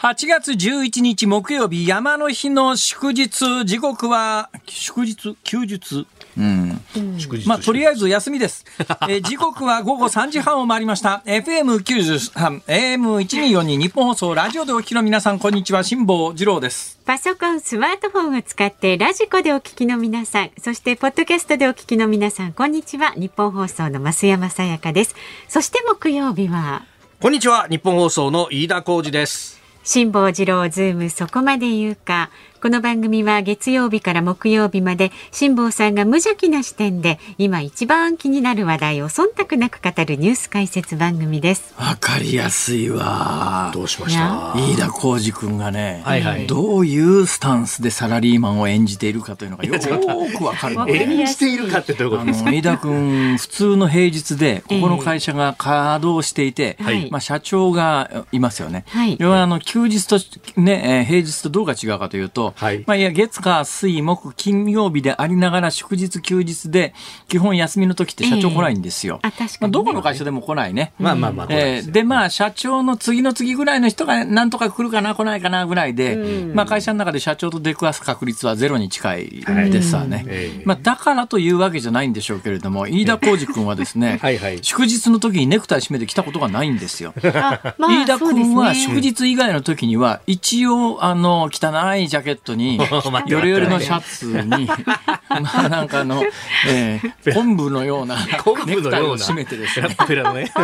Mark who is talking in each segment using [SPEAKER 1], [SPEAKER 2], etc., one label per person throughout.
[SPEAKER 1] 8月11日木曜日、山の日の祝日、時刻は、祝日？休日？うん。
[SPEAKER 2] 祝日
[SPEAKER 1] まあ、とりあえず休みです。えー時刻は午後3時半を回りました。FM93、AM1242 日本放送、ラジオでお聞きの皆さん、こんにちは。辛坊治郎です。
[SPEAKER 3] パソコン、スマートフォンを使ってラジコでお聞きの皆さん、そしてポッドキャストでお聞きの皆さん、こんにちは。日本放送の増山さやかです。そして木曜日は、
[SPEAKER 2] こんにちは日本放送の飯田浩二です
[SPEAKER 3] 辛坊治郎ズームそこまで言うか。この番組は月曜日から木曜日まで辛坊さんが無邪気な視点で今一番気になる話題を忖度なく語るニュース解説番組です。
[SPEAKER 1] わかりやすいわ。
[SPEAKER 2] どうしま
[SPEAKER 3] し
[SPEAKER 2] した？
[SPEAKER 1] 飯田浩二君がね、
[SPEAKER 2] はいはい。
[SPEAKER 1] どういうスタンスでサラリーマンを演じているかというのがよーくわかる。
[SPEAKER 2] 演じているかってどういうこ
[SPEAKER 1] あ
[SPEAKER 2] とですか？
[SPEAKER 1] の飯田君普通の平日でここの会社が稼働していて、
[SPEAKER 3] はい。
[SPEAKER 1] まあ、社長がいますよね。
[SPEAKER 3] はい。
[SPEAKER 1] 要はあの休日と、ね、えー平日とどうが違うかというと、
[SPEAKER 2] はい
[SPEAKER 1] まあ、いや月火水木金曜日でありながら祝日休日で基本休みの時って社長来ないんですよ。
[SPEAKER 3] あ、確かに、ね。
[SPEAKER 1] まあ、どこの会社でも来ないね。
[SPEAKER 2] まあまあまあ、
[SPEAKER 1] えーで、まあ、社長の次の次ぐらいの人がなんとか来るかな、来ないかなぐらいで、
[SPEAKER 3] うん
[SPEAKER 1] まあ、会社の中で社長と出くわす確率はゼロに近いですわね。
[SPEAKER 2] ええ
[SPEAKER 1] まあ、だからというわけじゃないんでしょうけれども、飯田浩二君はですね、
[SPEAKER 2] はいはい
[SPEAKER 1] 祝日の時にネクタイ締めてきたことがないんですよ。
[SPEAKER 3] あまあ
[SPEAKER 1] 飯田君は祝日以外の時には、一応、あの、汚いジャケットに、ヨレヨレのシャツに、まあなんかあの、えー昆布のような
[SPEAKER 2] 昆布のような。
[SPEAKER 1] ネクタイを締めてですね、
[SPEAKER 2] ペラね。
[SPEAKER 1] こ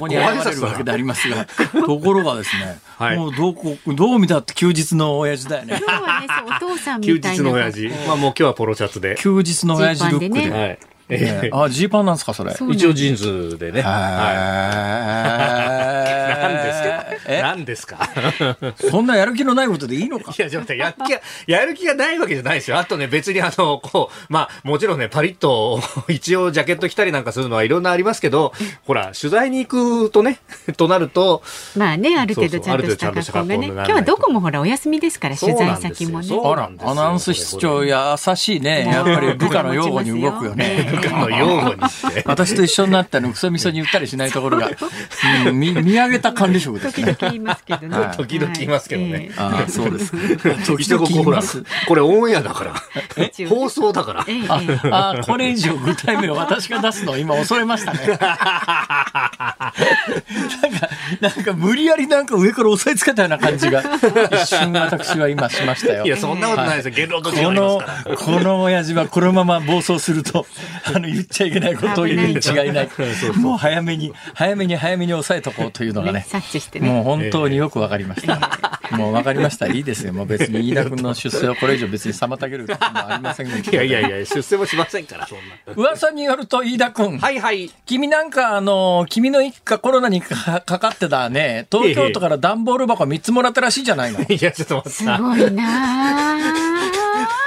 [SPEAKER 1] こに現れるわけでありますが、ところがですね、
[SPEAKER 2] はい。
[SPEAKER 1] もうどこ、どう見たって休日の親父だよね。
[SPEAKER 3] 今日はね、そうお父さん
[SPEAKER 2] 休
[SPEAKER 3] みたいな。
[SPEAKER 2] 日の親父。まあもう今日はポロシャツで。
[SPEAKER 1] 休日の親父ルックで。え
[SPEAKER 2] え
[SPEAKER 1] ーあ、ジーパンなんですか、それ？
[SPEAKER 2] 一応ジーンズでね。は
[SPEAKER 1] はい。
[SPEAKER 2] い何ですか？何ですか？
[SPEAKER 1] そんなやる気のないことでいいのか？
[SPEAKER 2] いや、ちょっと待ってやる気が、やる気がないわけじゃないですよ。あとね、別にあの、こう、まあ、もちろんね、パリッと、一応ジャケット着たりなんかするのはいろんなありますけど、ほら、取材に行くとね、となると、
[SPEAKER 3] まあね、ある程度ちゃんとした格好がね。今日はどこもほらお休みですから、取材
[SPEAKER 2] そうなんですよ。
[SPEAKER 3] 先もね。
[SPEAKER 1] アナウンス室長優しいね。やっぱり部下の擁護に動くよね。
[SPEAKER 2] 部下の擁護にして。
[SPEAKER 1] 私と一緒になったのクソみそに言ったりしないところが、うん見見上げた管理職ですね。
[SPEAKER 3] 時々言いますけどね。
[SPEAKER 1] はい
[SPEAKER 2] 時々言いますけどね
[SPEAKER 3] はいえ
[SPEAKER 1] ああ、そうです。時々言います。、
[SPEAKER 2] これオンエアだから。放送だから。
[SPEAKER 1] あ
[SPEAKER 3] え
[SPEAKER 1] あ、これ以上具体名を私が出すのを今恐れましたね。なんか、なんか無理やりなんか上から押さえつけたような感じが、一瞬私は今しましたよ
[SPEAKER 2] い。や、そんなことないですよ。言論の違い
[SPEAKER 1] こ
[SPEAKER 2] あります
[SPEAKER 1] の
[SPEAKER 2] から。、
[SPEAKER 1] この親父はこのまま暴走すると、あの、言っちゃいけないことを言うに違いない。もう早めに、早めに早めに抑えとこうというのが
[SPEAKER 3] ね
[SPEAKER 1] ね。
[SPEAKER 3] 察知してね。
[SPEAKER 1] もう本当によくわかりました。もうわかりました。いいですよ。もう別に飯田君の出世をこれ以上別に妨げることもありません。
[SPEAKER 2] いやいやいや、出世もしませんから。
[SPEAKER 1] 噂によると飯田君。
[SPEAKER 2] はいはい。
[SPEAKER 1] 君なんかあの、君の一家コロナにかかかってたね、東京都から段ボール箱3つもらったらしいじゃないの。
[SPEAKER 2] いや、ちょっと待ってな。
[SPEAKER 3] すごいな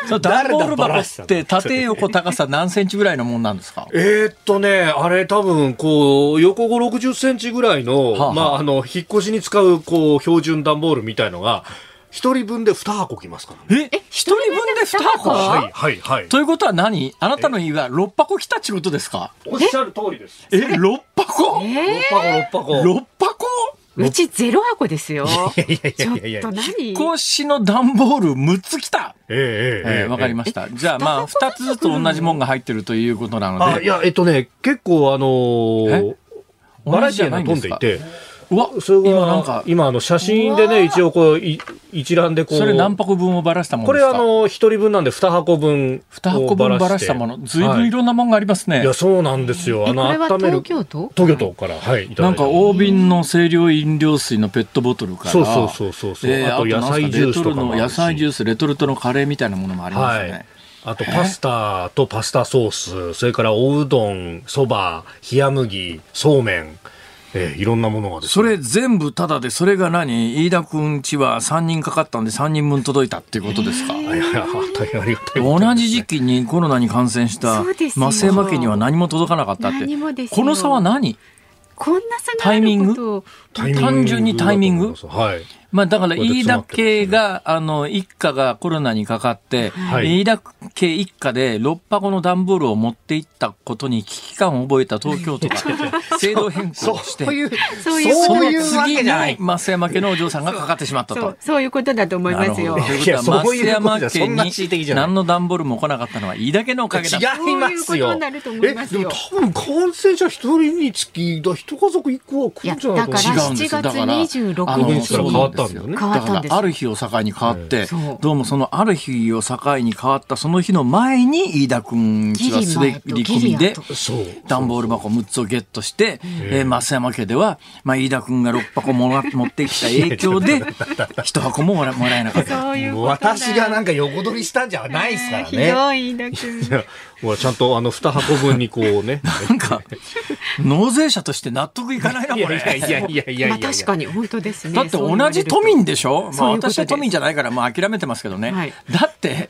[SPEAKER 1] その段ボール箱って縦横高さ何センチぐらいのもんなんですか？
[SPEAKER 2] えーっとね、あれ多分、こう、横5、60センチぐらいの、
[SPEAKER 1] はあはあ
[SPEAKER 2] まあ、あの、引っ越しに使う、こう、標準段ボールみたいのが、一人分で2箱きますからね。
[SPEAKER 1] え、一人分で2箱？
[SPEAKER 2] はい、はい、はい。
[SPEAKER 1] ということは何？あなたの家は6箱来たってことですか？
[SPEAKER 2] おっしゃる通りです。
[SPEAKER 1] え、6箱？
[SPEAKER 3] え
[SPEAKER 2] 6箱、6箱。
[SPEAKER 1] ?6 箱？
[SPEAKER 3] ーうちゼロ箱ですよ。
[SPEAKER 2] いやいやい
[SPEAKER 3] ちょっ
[SPEAKER 2] やいやいや。
[SPEAKER 3] と何？
[SPEAKER 1] 引っ越しの段ボール6つ来た
[SPEAKER 2] ええええ
[SPEAKER 1] えーわかりました。じゃあまあ、2つずつ同じもんが入ってるということなの
[SPEAKER 2] あ、い
[SPEAKER 1] で。
[SPEAKER 2] や、えっとね、結構あのー
[SPEAKER 1] え？
[SPEAKER 2] バラエティーが飛んでいて、
[SPEAKER 1] うわ、
[SPEAKER 2] それが
[SPEAKER 1] 今なんか、
[SPEAKER 2] 今あの写真でね、一応こう、い一覧でこう。
[SPEAKER 1] それ何箱分をばらしたもの
[SPEAKER 2] こ
[SPEAKER 1] ですか？
[SPEAKER 2] れあの、一人分なんで二箱分。
[SPEAKER 1] 2箱分ばらしたもの。ずいぶんいろんなもんがありますね。
[SPEAKER 2] いや、そうなんですよ。あの、
[SPEAKER 3] えこれは
[SPEAKER 2] 温める
[SPEAKER 3] 東。京都？
[SPEAKER 2] 東京都から、はい、いただ
[SPEAKER 1] ないん
[SPEAKER 2] た
[SPEAKER 1] か大瓶の清涼飲料水のペットボトルから。
[SPEAKER 2] そうそうそうそうそう
[SPEAKER 1] えー
[SPEAKER 2] あと野菜ジュースとか
[SPEAKER 1] 野菜ジュース、レトルトのカレーみたいなものもありますね。
[SPEAKER 2] はい。あと、パスタとパスタソース、それからおうどん、そば、冷麦、そうめん、えーいろんなものがですね。
[SPEAKER 1] それ全部ただで、それが何？飯田くんちは3人かかったんで3人分届いたっていうことですか、
[SPEAKER 2] いやいや大変ありがたい。
[SPEAKER 1] 同じ時期にコロナに感染した増山家には何も届かなかったって。
[SPEAKER 3] 何もですよ。
[SPEAKER 1] この差は何？
[SPEAKER 3] こんな差があることを。
[SPEAKER 2] タイミング？
[SPEAKER 1] 単純にタイミング？
[SPEAKER 2] はい。
[SPEAKER 1] まあだから飯田家が、あの、一家がコロナにかかって、
[SPEAKER 2] はい
[SPEAKER 1] 飯田家一家で6箱の段ボールを持っていったことに危機感を覚えた東京都が 制度変更をして、
[SPEAKER 2] そういう、
[SPEAKER 3] そういう
[SPEAKER 2] そういう
[SPEAKER 1] 次
[SPEAKER 2] わけじゃない
[SPEAKER 1] に。増山家のお嬢さんがかかってしまったと
[SPEAKER 3] そう。そういうことだと思いますよ
[SPEAKER 1] というこ増山家に何の段ボールも来なかったのは飯田家のおかげだ。
[SPEAKER 2] 違います
[SPEAKER 3] そういうこと
[SPEAKER 2] よ。
[SPEAKER 3] になると思いますよ
[SPEAKER 2] え、でも多分感染者一人につき、だ一家族一個は来るんじゃないかな。
[SPEAKER 3] だから
[SPEAKER 1] 違うんですよ。だから、
[SPEAKER 3] 7月26
[SPEAKER 1] あの
[SPEAKER 3] 日
[SPEAKER 2] から変わったんだよね。
[SPEAKER 3] 変わったんです
[SPEAKER 1] だから、ある日を境に変わってどうもそのある日を境に変わったその日の前に、飯田くんちは滑り込みで、
[SPEAKER 2] そう。
[SPEAKER 1] 段ボール箱6つをゲットして、えー増山家では、まあ、飯田くんが6箱もら持ってきた影響で、1箱ももらもらえなかった。
[SPEAKER 3] そういうことだ
[SPEAKER 2] 私がなんか横取りしたんじゃないですから
[SPEAKER 3] ひ
[SPEAKER 2] ね。
[SPEAKER 3] どいだくん
[SPEAKER 2] いやほらちゃんとあの2箱分にこうね。
[SPEAKER 1] なんか、納税者として納得いかないな、これ。
[SPEAKER 2] いやいやいやいやいや。いや。
[SPEAKER 3] まあ確かに本当ですね。
[SPEAKER 1] だって同じ都民でしょ、まあ、
[SPEAKER 3] そういうことです
[SPEAKER 1] 私は都民じゃないからもう諦めてますけどね、
[SPEAKER 3] はい。
[SPEAKER 1] だって、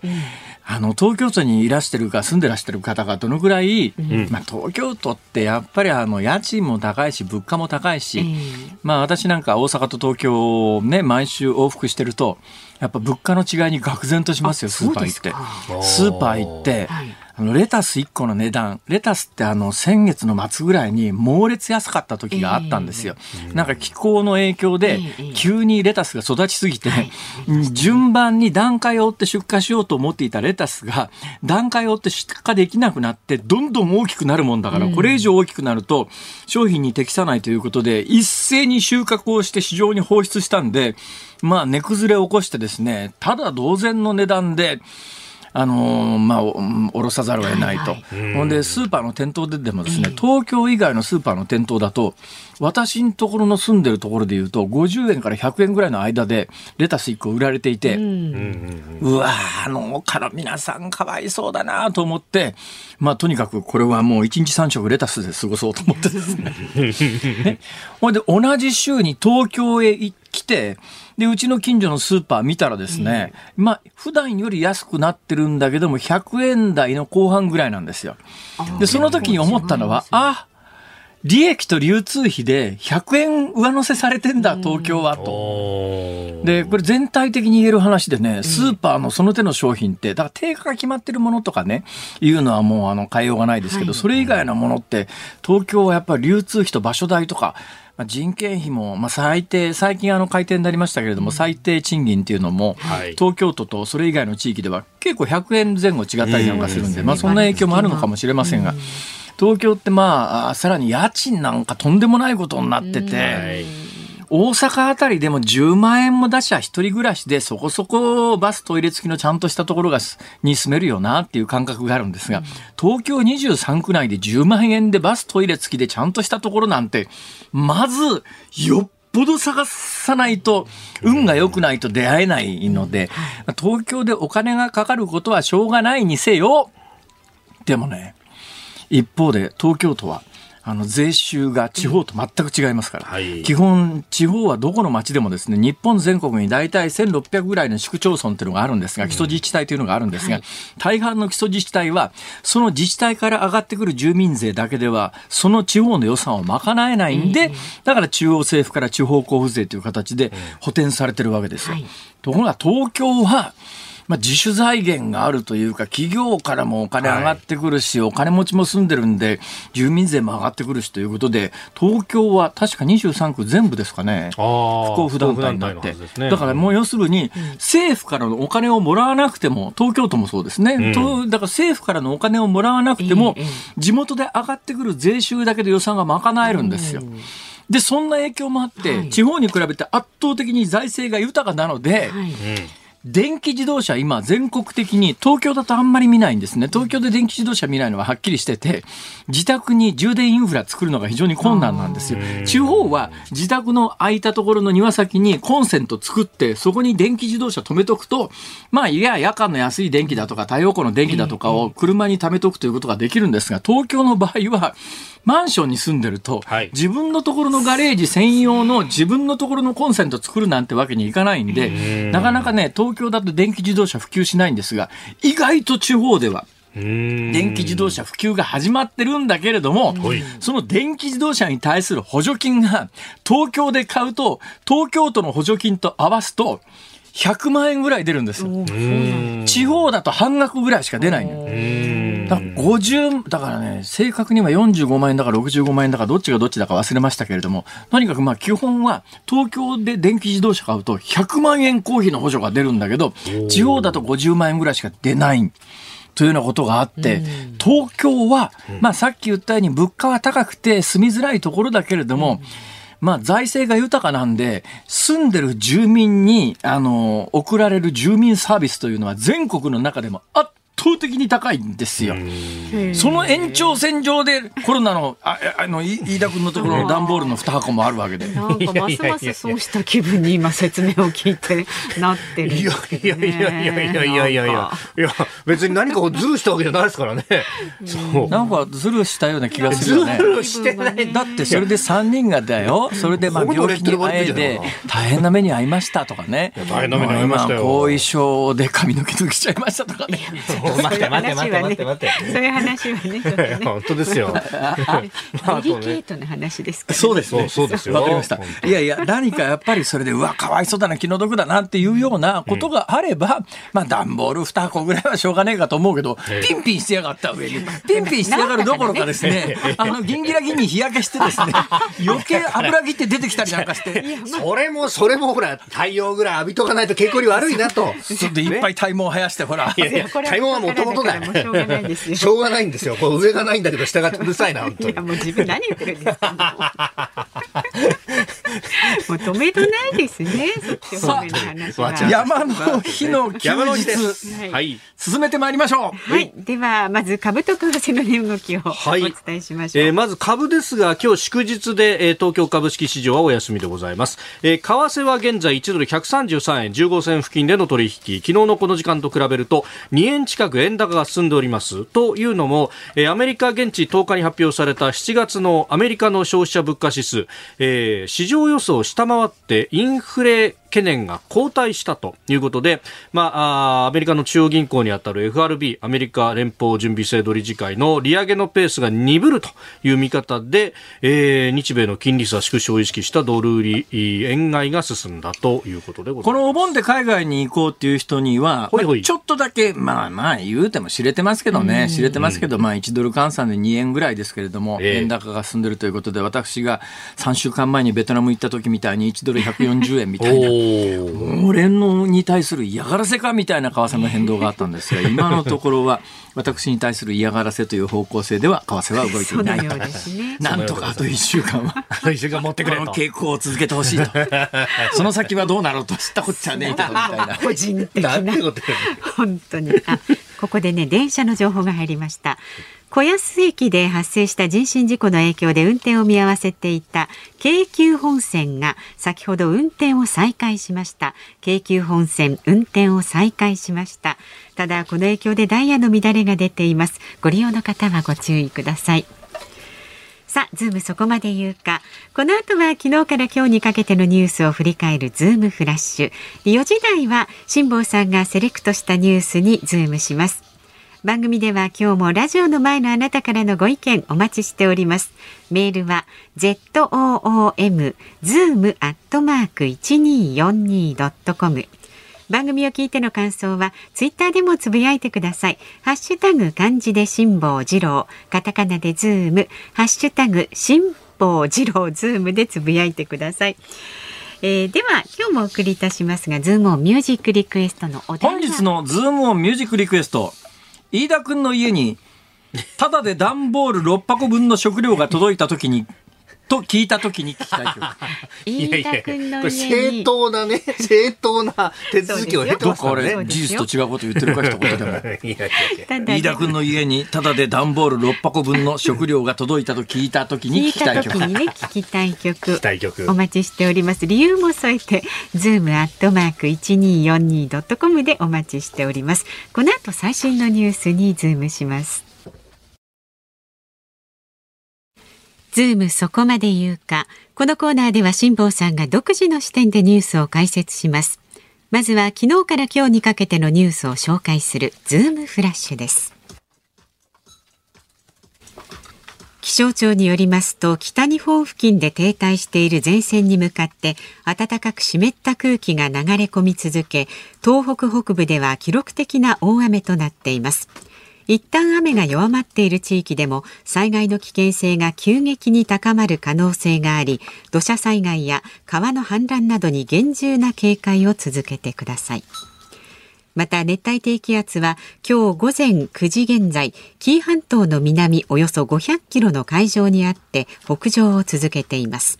[SPEAKER 1] あの東京都にいらしてるか住んでらしてる方がどのぐらい、まあ、東京都ってやっぱりあの家賃も高いし物価も高いし、
[SPEAKER 3] ええ
[SPEAKER 1] まあ、私なんか大阪と東京をね毎週往復してるとやっぱ物価の違いに愕然としますよ
[SPEAKER 3] あ
[SPEAKER 1] スーパー行って。スーパー行って、
[SPEAKER 3] はい
[SPEAKER 1] あのレタス1個の値段。レタスってあの先月の末ぐらいに猛烈安かった時があったんですよ、なんか気候の影響で
[SPEAKER 3] ええ。
[SPEAKER 1] 急にレタスが育ちすぎて、順番に段階を追って出荷しようと思っていたレタスが段階を追って出荷できなくなってどんどん大きくなるもんだから、これ以上大きくなると商品に適さないということで一斉に収穫をして市場に放出したんでまあ値崩れを起こしてですねただ同然の値段であのーまあ、お下ろさざるを得ないと。ほんで、スーパーの店頭ででもですね、東京以外のスーパーの店頭だと、私のところの住んでるところで言うと、50円から100円ぐらいの間で、レタス1個売られていて、うわーあの、から皆さんかわいそうだなと思って、まあ、とにかくこれはもう1日3食レタスで過ごそうと思ってですね。ね。ほんで、同じ週に東京へ来て、で、うちの近所のスーパー見たらですね、まあ、普段より安くなってるんだけども、100円台の後半ぐらいなんですよ。で、その時に思ったのは、あ、利益と流通費で100円上乗せされてんだ、東京は、と。で、これ全体的に言える話でね、スーパーのその手の商品って、だから定価が決まってるものとかね、いうのはもうあの変えようがないですけど、
[SPEAKER 3] はい。
[SPEAKER 1] それ以外のものって、東京はやっぱり流通費と場所代とか、まあ、人件費も、まあ、最低、最近あの改定になりましたけれども、最低賃金っていうのも、
[SPEAKER 2] はい。
[SPEAKER 1] 東京都とそれ以外の地域では結構100円前後違ったりなんかするんで、まあそんな影響もあるのかもしれませんが、東京ってまあ、あさらに家賃なんかとんでもないことになってて、
[SPEAKER 2] はい
[SPEAKER 1] 大阪あたりでも10万円も出しゃ一人暮らしでそこそこバストイレ付きのちゃんとしたところがすに住めるよなっていう感覚があるんですが、東京23区内で10万円でバストイレ付きでちゃんとしたところなんて、まずよっぽど探さないと、運が良くないと出会えないので、東京でお金がかかることはしょうがないにせよ、でもね、一方で東京都はあの税収が地方と全く違いますから、
[SPEAKER 2] はい。
[SPEAKER 1] 基本地方はどこの町でもですね日本全国に大体1600ぐらいの市区町村っていうのがあるんですが基礎自治体というのがあるんですが、大半の基礎自治体はその自治体から上がってくる住民税だけではその地方の予算を賄えないんで、だから中央政府から地方交付税という形で補填されてるわけですよ。
[SPEAKER 3] はい。
[SPEAKER 1] ところが東京はまあ、自主財源があるというか、企業からもお金上がってくるし、お金持ちも住んでるんで、住民税も上がってくるしということで、東京は確か23区全部ですかね。不交付団体になって。
[SPEAKER 2] ね。
[SPEAKER 1] だからもう要するに、政府からのお金をもらわなくても、東京都もそうですね。とだから政府からのお金をもらわなくても地元で上がってくる税収だけで予算が賄えるんですよ。で、そんな影響もあって、
[SPEAKER 3] はい。
[SPEAKER 1] 地方に比べて圧倒的に財政が豊かなので、
[SPEAKER 3] はい
[SPEAKER 1] 電気自動車今全国的に東京だとあんまり見ないんですね。東京で電気自動車見ないのははっきりしてて、自宅に充電インフラ作るのが非常に困難なんですよ。地方は自宅の空いたところの庭先にコンセント作って、そこに電気自動車止めとくと、まあいや夜間の安い電気だとか太陽光の電気だとかを車に貯めとくということができるんですが、東京の場合はマンションに住んでると、
[SPEAKER 2] はい
[SPEAKER 1] 自分のところのガレージ専用の自分のところのコンセント作るなんてわけにいかないんで、なかなかね、東京だと電気自動車普及しないんですが、意外と地方では、電気自動車普及が始まってるんだけれども、その電気自動車に対する補助金が東京で買うと、東京都の補助金と合わすと、100万円ぐらい出るんですよ。地方だと半額ぐらいしか出ないのだから50だからね正確には45万円だか65万円だかどっちがどっちだか忘れましたけれどもとにかくまあ基本は東京で電気自動車買うと100万円公費の補助が出るんだけど地方だと50万円ぐらいしか出ない。というようなことがあって、東京は、まあ、さっき言ったように物価は高くて住みづらいところだけれども、まあ、財政が豊かなんで、住んでる住民に、あの、送られる住民サービスというのは全国の中でも圧倒的に高いんですよ。その延長線上でコロナのああの飯田君のところの段ボールの2箱もあるわけで。
[SPEAKER 3] なんかますますそうした気分に今説明を聞いてなってる、ね、いや
[SPEAKER 2] いやいやいやいやいやいやいやいや別に何かをズルしたわけじゃないですからね。
[SPEAKER 1] そうなんかズルしたような気がするよね。
[SPEAKER 2] ズルしてない。
[SPEAKER 1] だってそれで3人がだよ。それでまあ病気に会えで大変な目に遭いましたとかね。
[SPEAKER 2] 大変な目に遭いましたよ。
[SPEAKER 1] 後遺症で髪の毛抜けちゃいましたとかね。
[SPEAKER 3] 待って待って待って待って待って。そういう話はね。
[SPEAKER 2] 本当ですよ。デリケ
[SPEAKER 3] ートな話ですか、
[SPEAKER 1] そうです、
[SPEAKER 2] ね、そうですよ。
[SPEAKER 1] わかりました。いやいや、何かやっぱりそれで、うわ、かわいそうだな、気の毒だなっていうようなことがあれば、まあ、段ボール2箱ぐらいはしょうがねえかと思うけど、ピンピンしてやがった上に、ピンピンしてやがるどころかですね、あの、ギンギラギンに日焼けしてですね、余計油ぎって出てきたりなんかして。
[SPEAKER 2] それも、それもほら、太陽ぐらい浴びとかないと健康に悪いなと。
[SPEAKER 1] ちょっといっぱい体毛生やして、ほら。
[SPEAKER 2] 体毛はもともとだよ。しょうがないですよ。しょうがないんですよ。こう上がないんだけど、下がうるさいな、本当に。い
[SPEAKER 3] や、もう自分何言ってるんですか。もう止めどないですね。そっち方面の話は。
[SPEAKER 1] 山の日の休日。はい。進めてまいりましょ
[SPEAKER 3] う。はい。では、まず株と為替の値動きをお伝えしましょう。
[SPEAKER 2] えー、まず株ですが、今日祝日で、えー、東京株式市場はお休みでございます。えー、為替は現在1ドル133円15銭付近での取引。昨日のこの時間と比べると2円近く円高が進んでおります。というのも、えー、アメリカ現地10日に発表された7月のアメリカの消費者物価指数、えー、市場予想を下回ってインフレ懸念が後退したということで、まあ、アメリカの中央銀行にあたる FRB、アメリカ連邦準備制度理事会の利上げのペースが鈍るという見方で、えー、日米の金利差縮小を意識したドル売り、円買いが進んだということでございます。
[SPEAKER 1] このお盆で海外に行こうっていう人には、ほいほい。ちょっとだけ、まあまあ言うても知れてますけどね、知れてますけど、まあ1ドル換算で2円ぐらいですけれども、円高が進んでるということで、私が3週間前にベトナム行った時みたいに1ドル140円みたいな。俺のに対する嫌がらせかみたいな為替の変動があったんですが、今のところは私に対する嫌がらせという方向性では為替は動いていない。ね、なんとかあと1週間は、
[SPEAKER 2] あと1週間持ってくれ
[SPEAKER 1] と。傾向を続けてほしいと。その先はどうなろうと知ったこっちゃねえけどみたいな。
[SPEAKER 3] 個人的な。本当に。あ、ここでね、電車の情報が入りました。子安駅で発生した人身事故の影響で運転を見合わせていた京急本線が先ほど運転を再開しました京急本線運転を再開しましたただこの影響でダイヤの乱れが出ていますご利用の方はご注意くださいさあ、ズームそこまで言うか。この後は昨日から今日にかけてのニュースを振り返るズームフラッシュ。4時台は辛坊さんがセレクトしたニュースにズームします。番組では今日もラジオの前のあなたからのご意見お待ちしております。メールは zoom zoom アットマーク 1242.com 番組を聞いての感想はツイッターでもつぶやいてください。ハッシュタグ漢字で辛坊治郎。カタカナでズーム。ハッシュタグ辛坊治郎。ズームでつぶやいてください。えー、では今日もお送りいたしますがズームオンミュージックリクエストのお
[SPEAKER 1] 本日のズームオンミュージックリクエスト。飯田君の家に、ただで段ボール6箱分の食料が届いた時に、と聞いたときに聞きたい
[SPEAKER 3] 飯田君の
[SPEAKER 2] 正当なね、正当な手続きを経てます
[SPEAKER 1] からね。事実と違うこと言ってるか一言でも。飯田君の家にただで段ボール6箱分の食料が届いたと聞いたときに聞きたい曲。
[SPEAKER 3] 聞いた時にね、聞きたい曲。聞きたい曲。お待ちしております。理由も添えて、ズームアットマーク 1242.com でお待ちしております。この後最新のニュースにズームします。ズームそこまで言うか。このコーナーでは辛坊さんが独自の視点でニュースを解説します。まずは昨日から今日にかけてのニュースを紹介するズームフラッシュです。気象庁によりますと北日本付近で停滞している前線に向かって暖かく湿った空気が流れ込み続け東北北部では記録的な大雨となっています一旦雨が弱まっている地域でも災害の危険性が急激に高まる可能性があり土砂災害や川の氾濫などに厳重な警戒を続けてください。また熱帯低気圧は今日午前9時現在紀伊半島の南およそ500キロの海上にあって北上を続けています。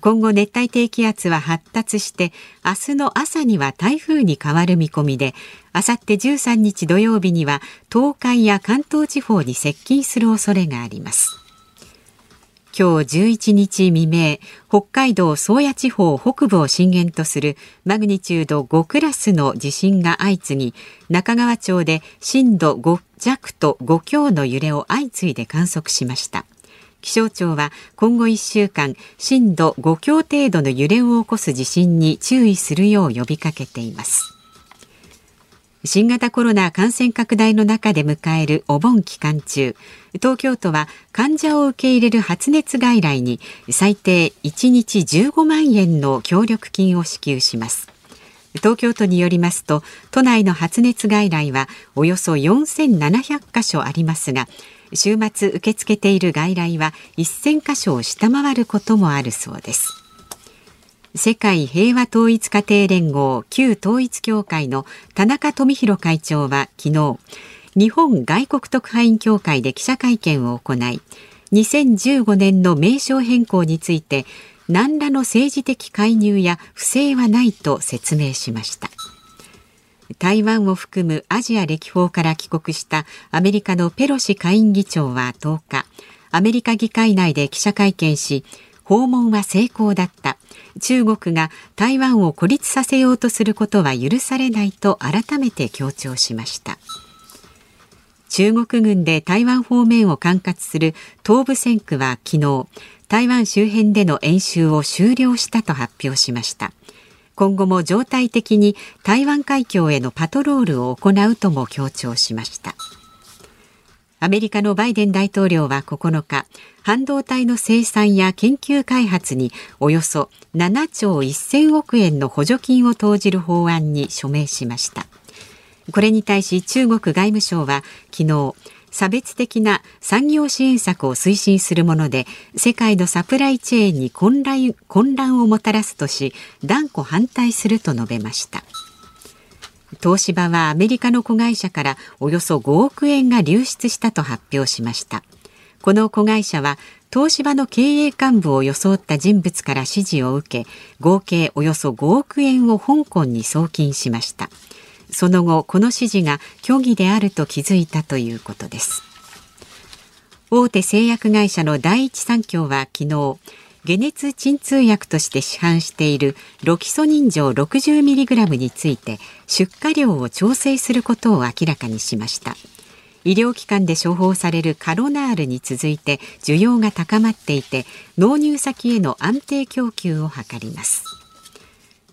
[SPEAKER 3] 今後熱帯低気圧は発達して明日の朝には台風に変わる見込みであさって13日土曜日には東海や関東地方に接近する恐れがあります今日11日未明、北海道宗谷地方北部を震源とするマグニチュード5クラスの地震が相次ぎ、中川町で震度5弱と5強の揺れを相次いで観測しました。気象庁は今後1週間、震度5強程度の揺れを起こす地震に注意するよう呼びかけています。新型コロナ感染拡大の中で迎えるお盆期間中東京都は患者を受け入れる発熱外来に最低1日15万円の協力金を支給します東京都によりますと都内の発熱外来はおよそ4700箇所ありますが週末受け付けている外来は1000箇所を下回ることもあるそうです。世界平和統一家庭連合旧統一協会の田中富弘会長は昨日日本外国特派員協会で記者会見を行い2015年の名称変更について何らの政治的介入や不正はないと説明しました。台湾を含むアジア歴訪から帰国したアメリカのペロシ下院議長は10日アメリカ議会内で記者会見し訪問は成功だった。中国が台湾を孤立させようとすることは許されないと改めて強調しました。中国軍で台湾方面を管轄する東部戦区は昨日台湾周辺での演習を終了したと発表しました。今後も常態的に台湾海峡へのパトロールを行うとも強調しました。アメリカのバイデン大統領は9日半導体の生産や研究開発におよそ7兆1000億円の補助金を投じる法案に署名しました。これに対し中国外務省は昨日差別的な産業支援策を推進するもので世界のサプライチェーンに混乱混乱をもたらすとし断固反対すると述べました。東芝はアメリカの子会社からおよそ5億円が流出したと発表しました。この子会社は東芝の経営幹部を装った人物から指示を受け合計およそ5億円を香港に送金しました。その後この指示が虚偽であると気づいたということです。大手製薬会社の第一三共は昨日解熱鎮痛薬として市販しているロキソニン錠 60mg について出荷量を調整することを明らかにしました。医療機関で処方されるカロナールに続いて需要が高まっていて納入先への安定供給を図ります。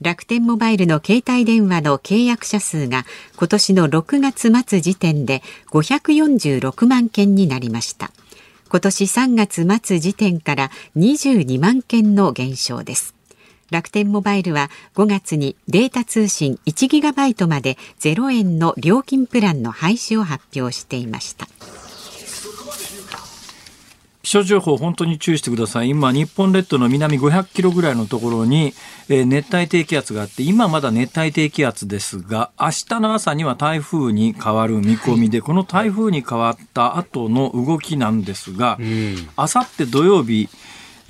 [SPEAKER 3] 楽天モバイルの携帯電話の契約者数が今年の6月末時点で546万件になりました。今年3月末時点から22万件の減少です。楽天モバイルは5月にデータ通信1ギガバイトまで0円の料金プランの廃止を発表していました。
[SPEAKER 1] 気象情報本当に注意してください。今、日本列島の南500キロぐらいのところに、えー、熱帯低気圧があって、今まだ熱帯低気圧ですが、明日の朝には台風に変わる見込みで、この台風に変わった後の動きなんですが、あさって土曜日、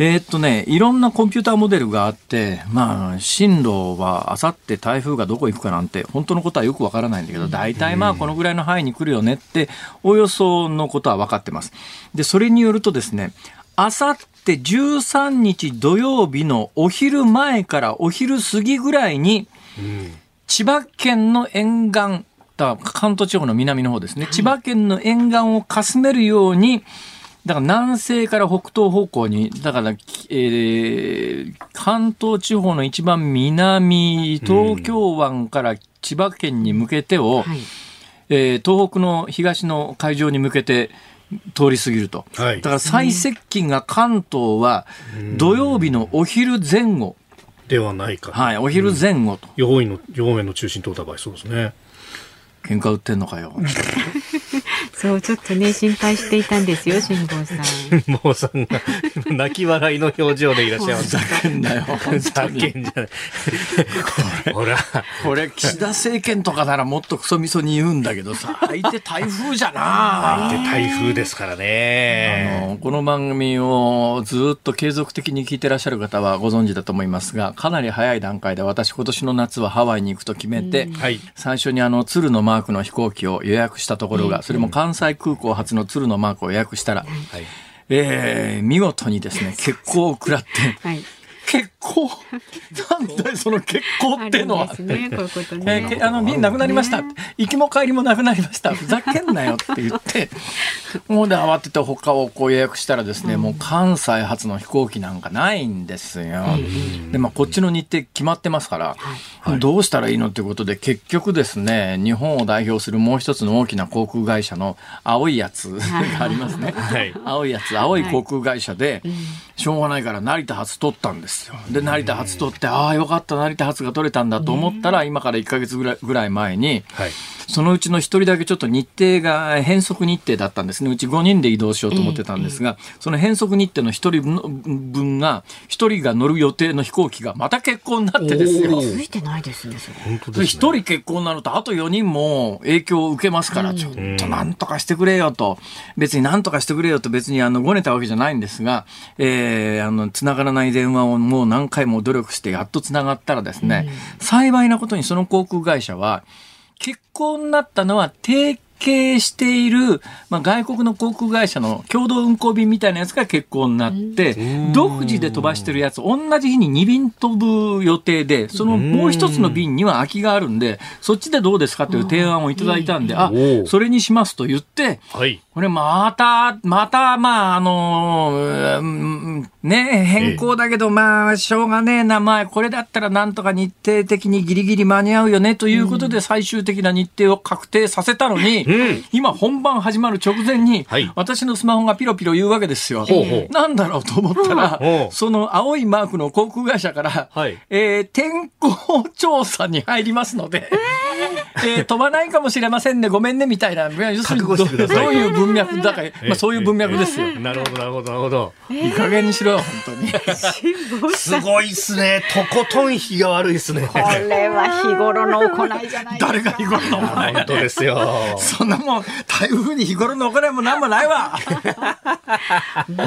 [SPEAKER 1] えー、っとね、いろんなコンピューターモデルがあって、まあ、進路はあさって台風がどこ行くかなんて、本当のことはよくわからないんだけど、大体まあ、このぐらいの範囲に来るよねって、およそのことは分かってます。で、それによるとですね、あさって13日土曜日のお昼前からお昼過ぎぐらいに、千葉県の沿岸、関東地方の南の方ですね、千葉県の沿岸をかすめるように、だから南西から北東方向に、だから、えー、関東地方の一番南、東京湾から千葉県に向けてを、うんはい、えー、東北の東の海上に向けて、通り過ぎると。
[SPEAKER 2] はい
[SPEAKER 1] だから最接近が関東は土曜日のお昼前後。
[SPEAKER 2] ではないか。
[SPEAKER 1] はい、お昼前後と。
[SPEAKER 2] 予報員の、予報円の中心通った場合、そうですね。
[SPEAKER 1] 喧嘩売ってんのかよ。
[SPEAKER 3] そうちょっとね心配していたんですよ辛坊さん。
[SPEAKER 2] もうさんが泣き笑いの表情でいらっしゃいます。
[SPEAKER 1] ふざけんなよ、本
[SPEAKER 2] ふざ。けんじゃない。ほら。
[SPEAKER 1] これ、岸田政権とかならもっとクソみそに言うんだけどさ、相手台風じゃな
[SPEAKER 2] で台風ですから
[SPEAKER 1] あ
[SPEAKER 2] ね。
[SPEAKER 1] のこの番組をずっと継続的に聞いてらっしゃる方はご存知だと思いますがかなり早い段階で私今年の夏はハワイに行くと決めて、
[SPEAKER 2] はい。
[SPEAKER 1] 最初にあの鶴のマークの飛行機を予約したところがそれも関西空港発の鶴のマークを予約したら、
[SPEAKER 2] はい。
[SPEAKER 1] えー見事にですね欠航を食らって
[SPEAKER 3] はい。
[SPEAKER 1] 欠航なんだよその欠航っていうのは
[SPEAKER 3] あねこういうこと
[SPEAKER 1] えーあの便なくなりました、行きも帰りもなくなりました。ふざけんなよって言って。もうで慌てて他をこう予約したらですね、もう関西発の飛行機なんかないんですよ、でまあこっちの日程決まってますから、どうしたらいいのということで結局ですね日本を代表するもう一つの大きな航空会社の青いやつがありますね、
[SPEAKER 2] はい。
[SPEAKER 1] 青いやつ青い航空会社で、しょうがないから成田発取ったんですよ。で成田発取ってああよかった成田発が取れたんだと思ったら、今から1か月ぐらいぐらい前に
[SPEAKER 2] はい。
[SPEAKER 1] そのうちの1人だけちょっと日程が変則日程だったんですね。うち5人で移動しようと思ってたんですが、その変則日程の1人分分が1人が乗る予定の飛行機がまた欠航になってですよ。
[SPEAKER 3] ついてないですねそれ。
[SPEAKER 2] 本当ですね。
[SPEAKER 1] 一人結婚になると、あと4人も影響を受けますから、ちょっとなんとかしてくれよと、別になんとかしてくれよと別にあの、ごねたわけじゃないんですが、えー、あの、繋がらない電話をもう何回も努力してやっと繋がったらですね、幸いなことにその航空会社は、結婚になったのは提携している、まあ、外国の航空会社の共同運航便みたいなやつが欠航になって、独自で飛ばしてるやつ、同じ日に2便飛ぶ予定で、そのもう一つの便には空きがあるんで、そっちでどうですかという提案をいただいたんで、あそれにしますと言って、
[SPEAKER 2] はい。
[SPEAKER 1] これまた、また、まあ、あのーうんね、変更だけど、まあ、しょうがねえな、まあ、これだったらなんとか日程的にギリギリ間に合うよね、ということで最終的な日程を確定させたのに、
[SPEAKER 2] ん。
[SPEAKER 1] 今本番始まる直前に、
[SPEAKER 2] はい。
[SPEAKER 1] 私のスマホがピロピロ言うわけですよ。
[SPEAKER 2] ほうほう。
[SPEAKER 1] なんだろうと思ったら
[SPEAKER 2] ほ、う。
[SPEAKER 1] その青いマークの航空会社から、
[SPEAKER 2] はい。
[SPEAKER 1] えー天候調査に入りますので、えー。飛ばないかもしれませんね、ごめんね、みたいな、要するにどういう文脈だか、まあそういう文脈ですよ。
[SPEAKER 2] なるほど、なるほど、なるほど。
[SPEAKER 1] いい加減にしろよ、本当に。
[SPEAKER 2] すごいっすね。とことん日が悪いっすね。
[SPEAKER 3] これは日頃の行いじゃない
[SPEAKER 1] 誰が日頃の行い？
[SPEAKER 2] 本当ですよ。
[SPEAKER 1] そんなもん、台風に日頃の行いもなんもないわ。
[SPEAKER 3] ま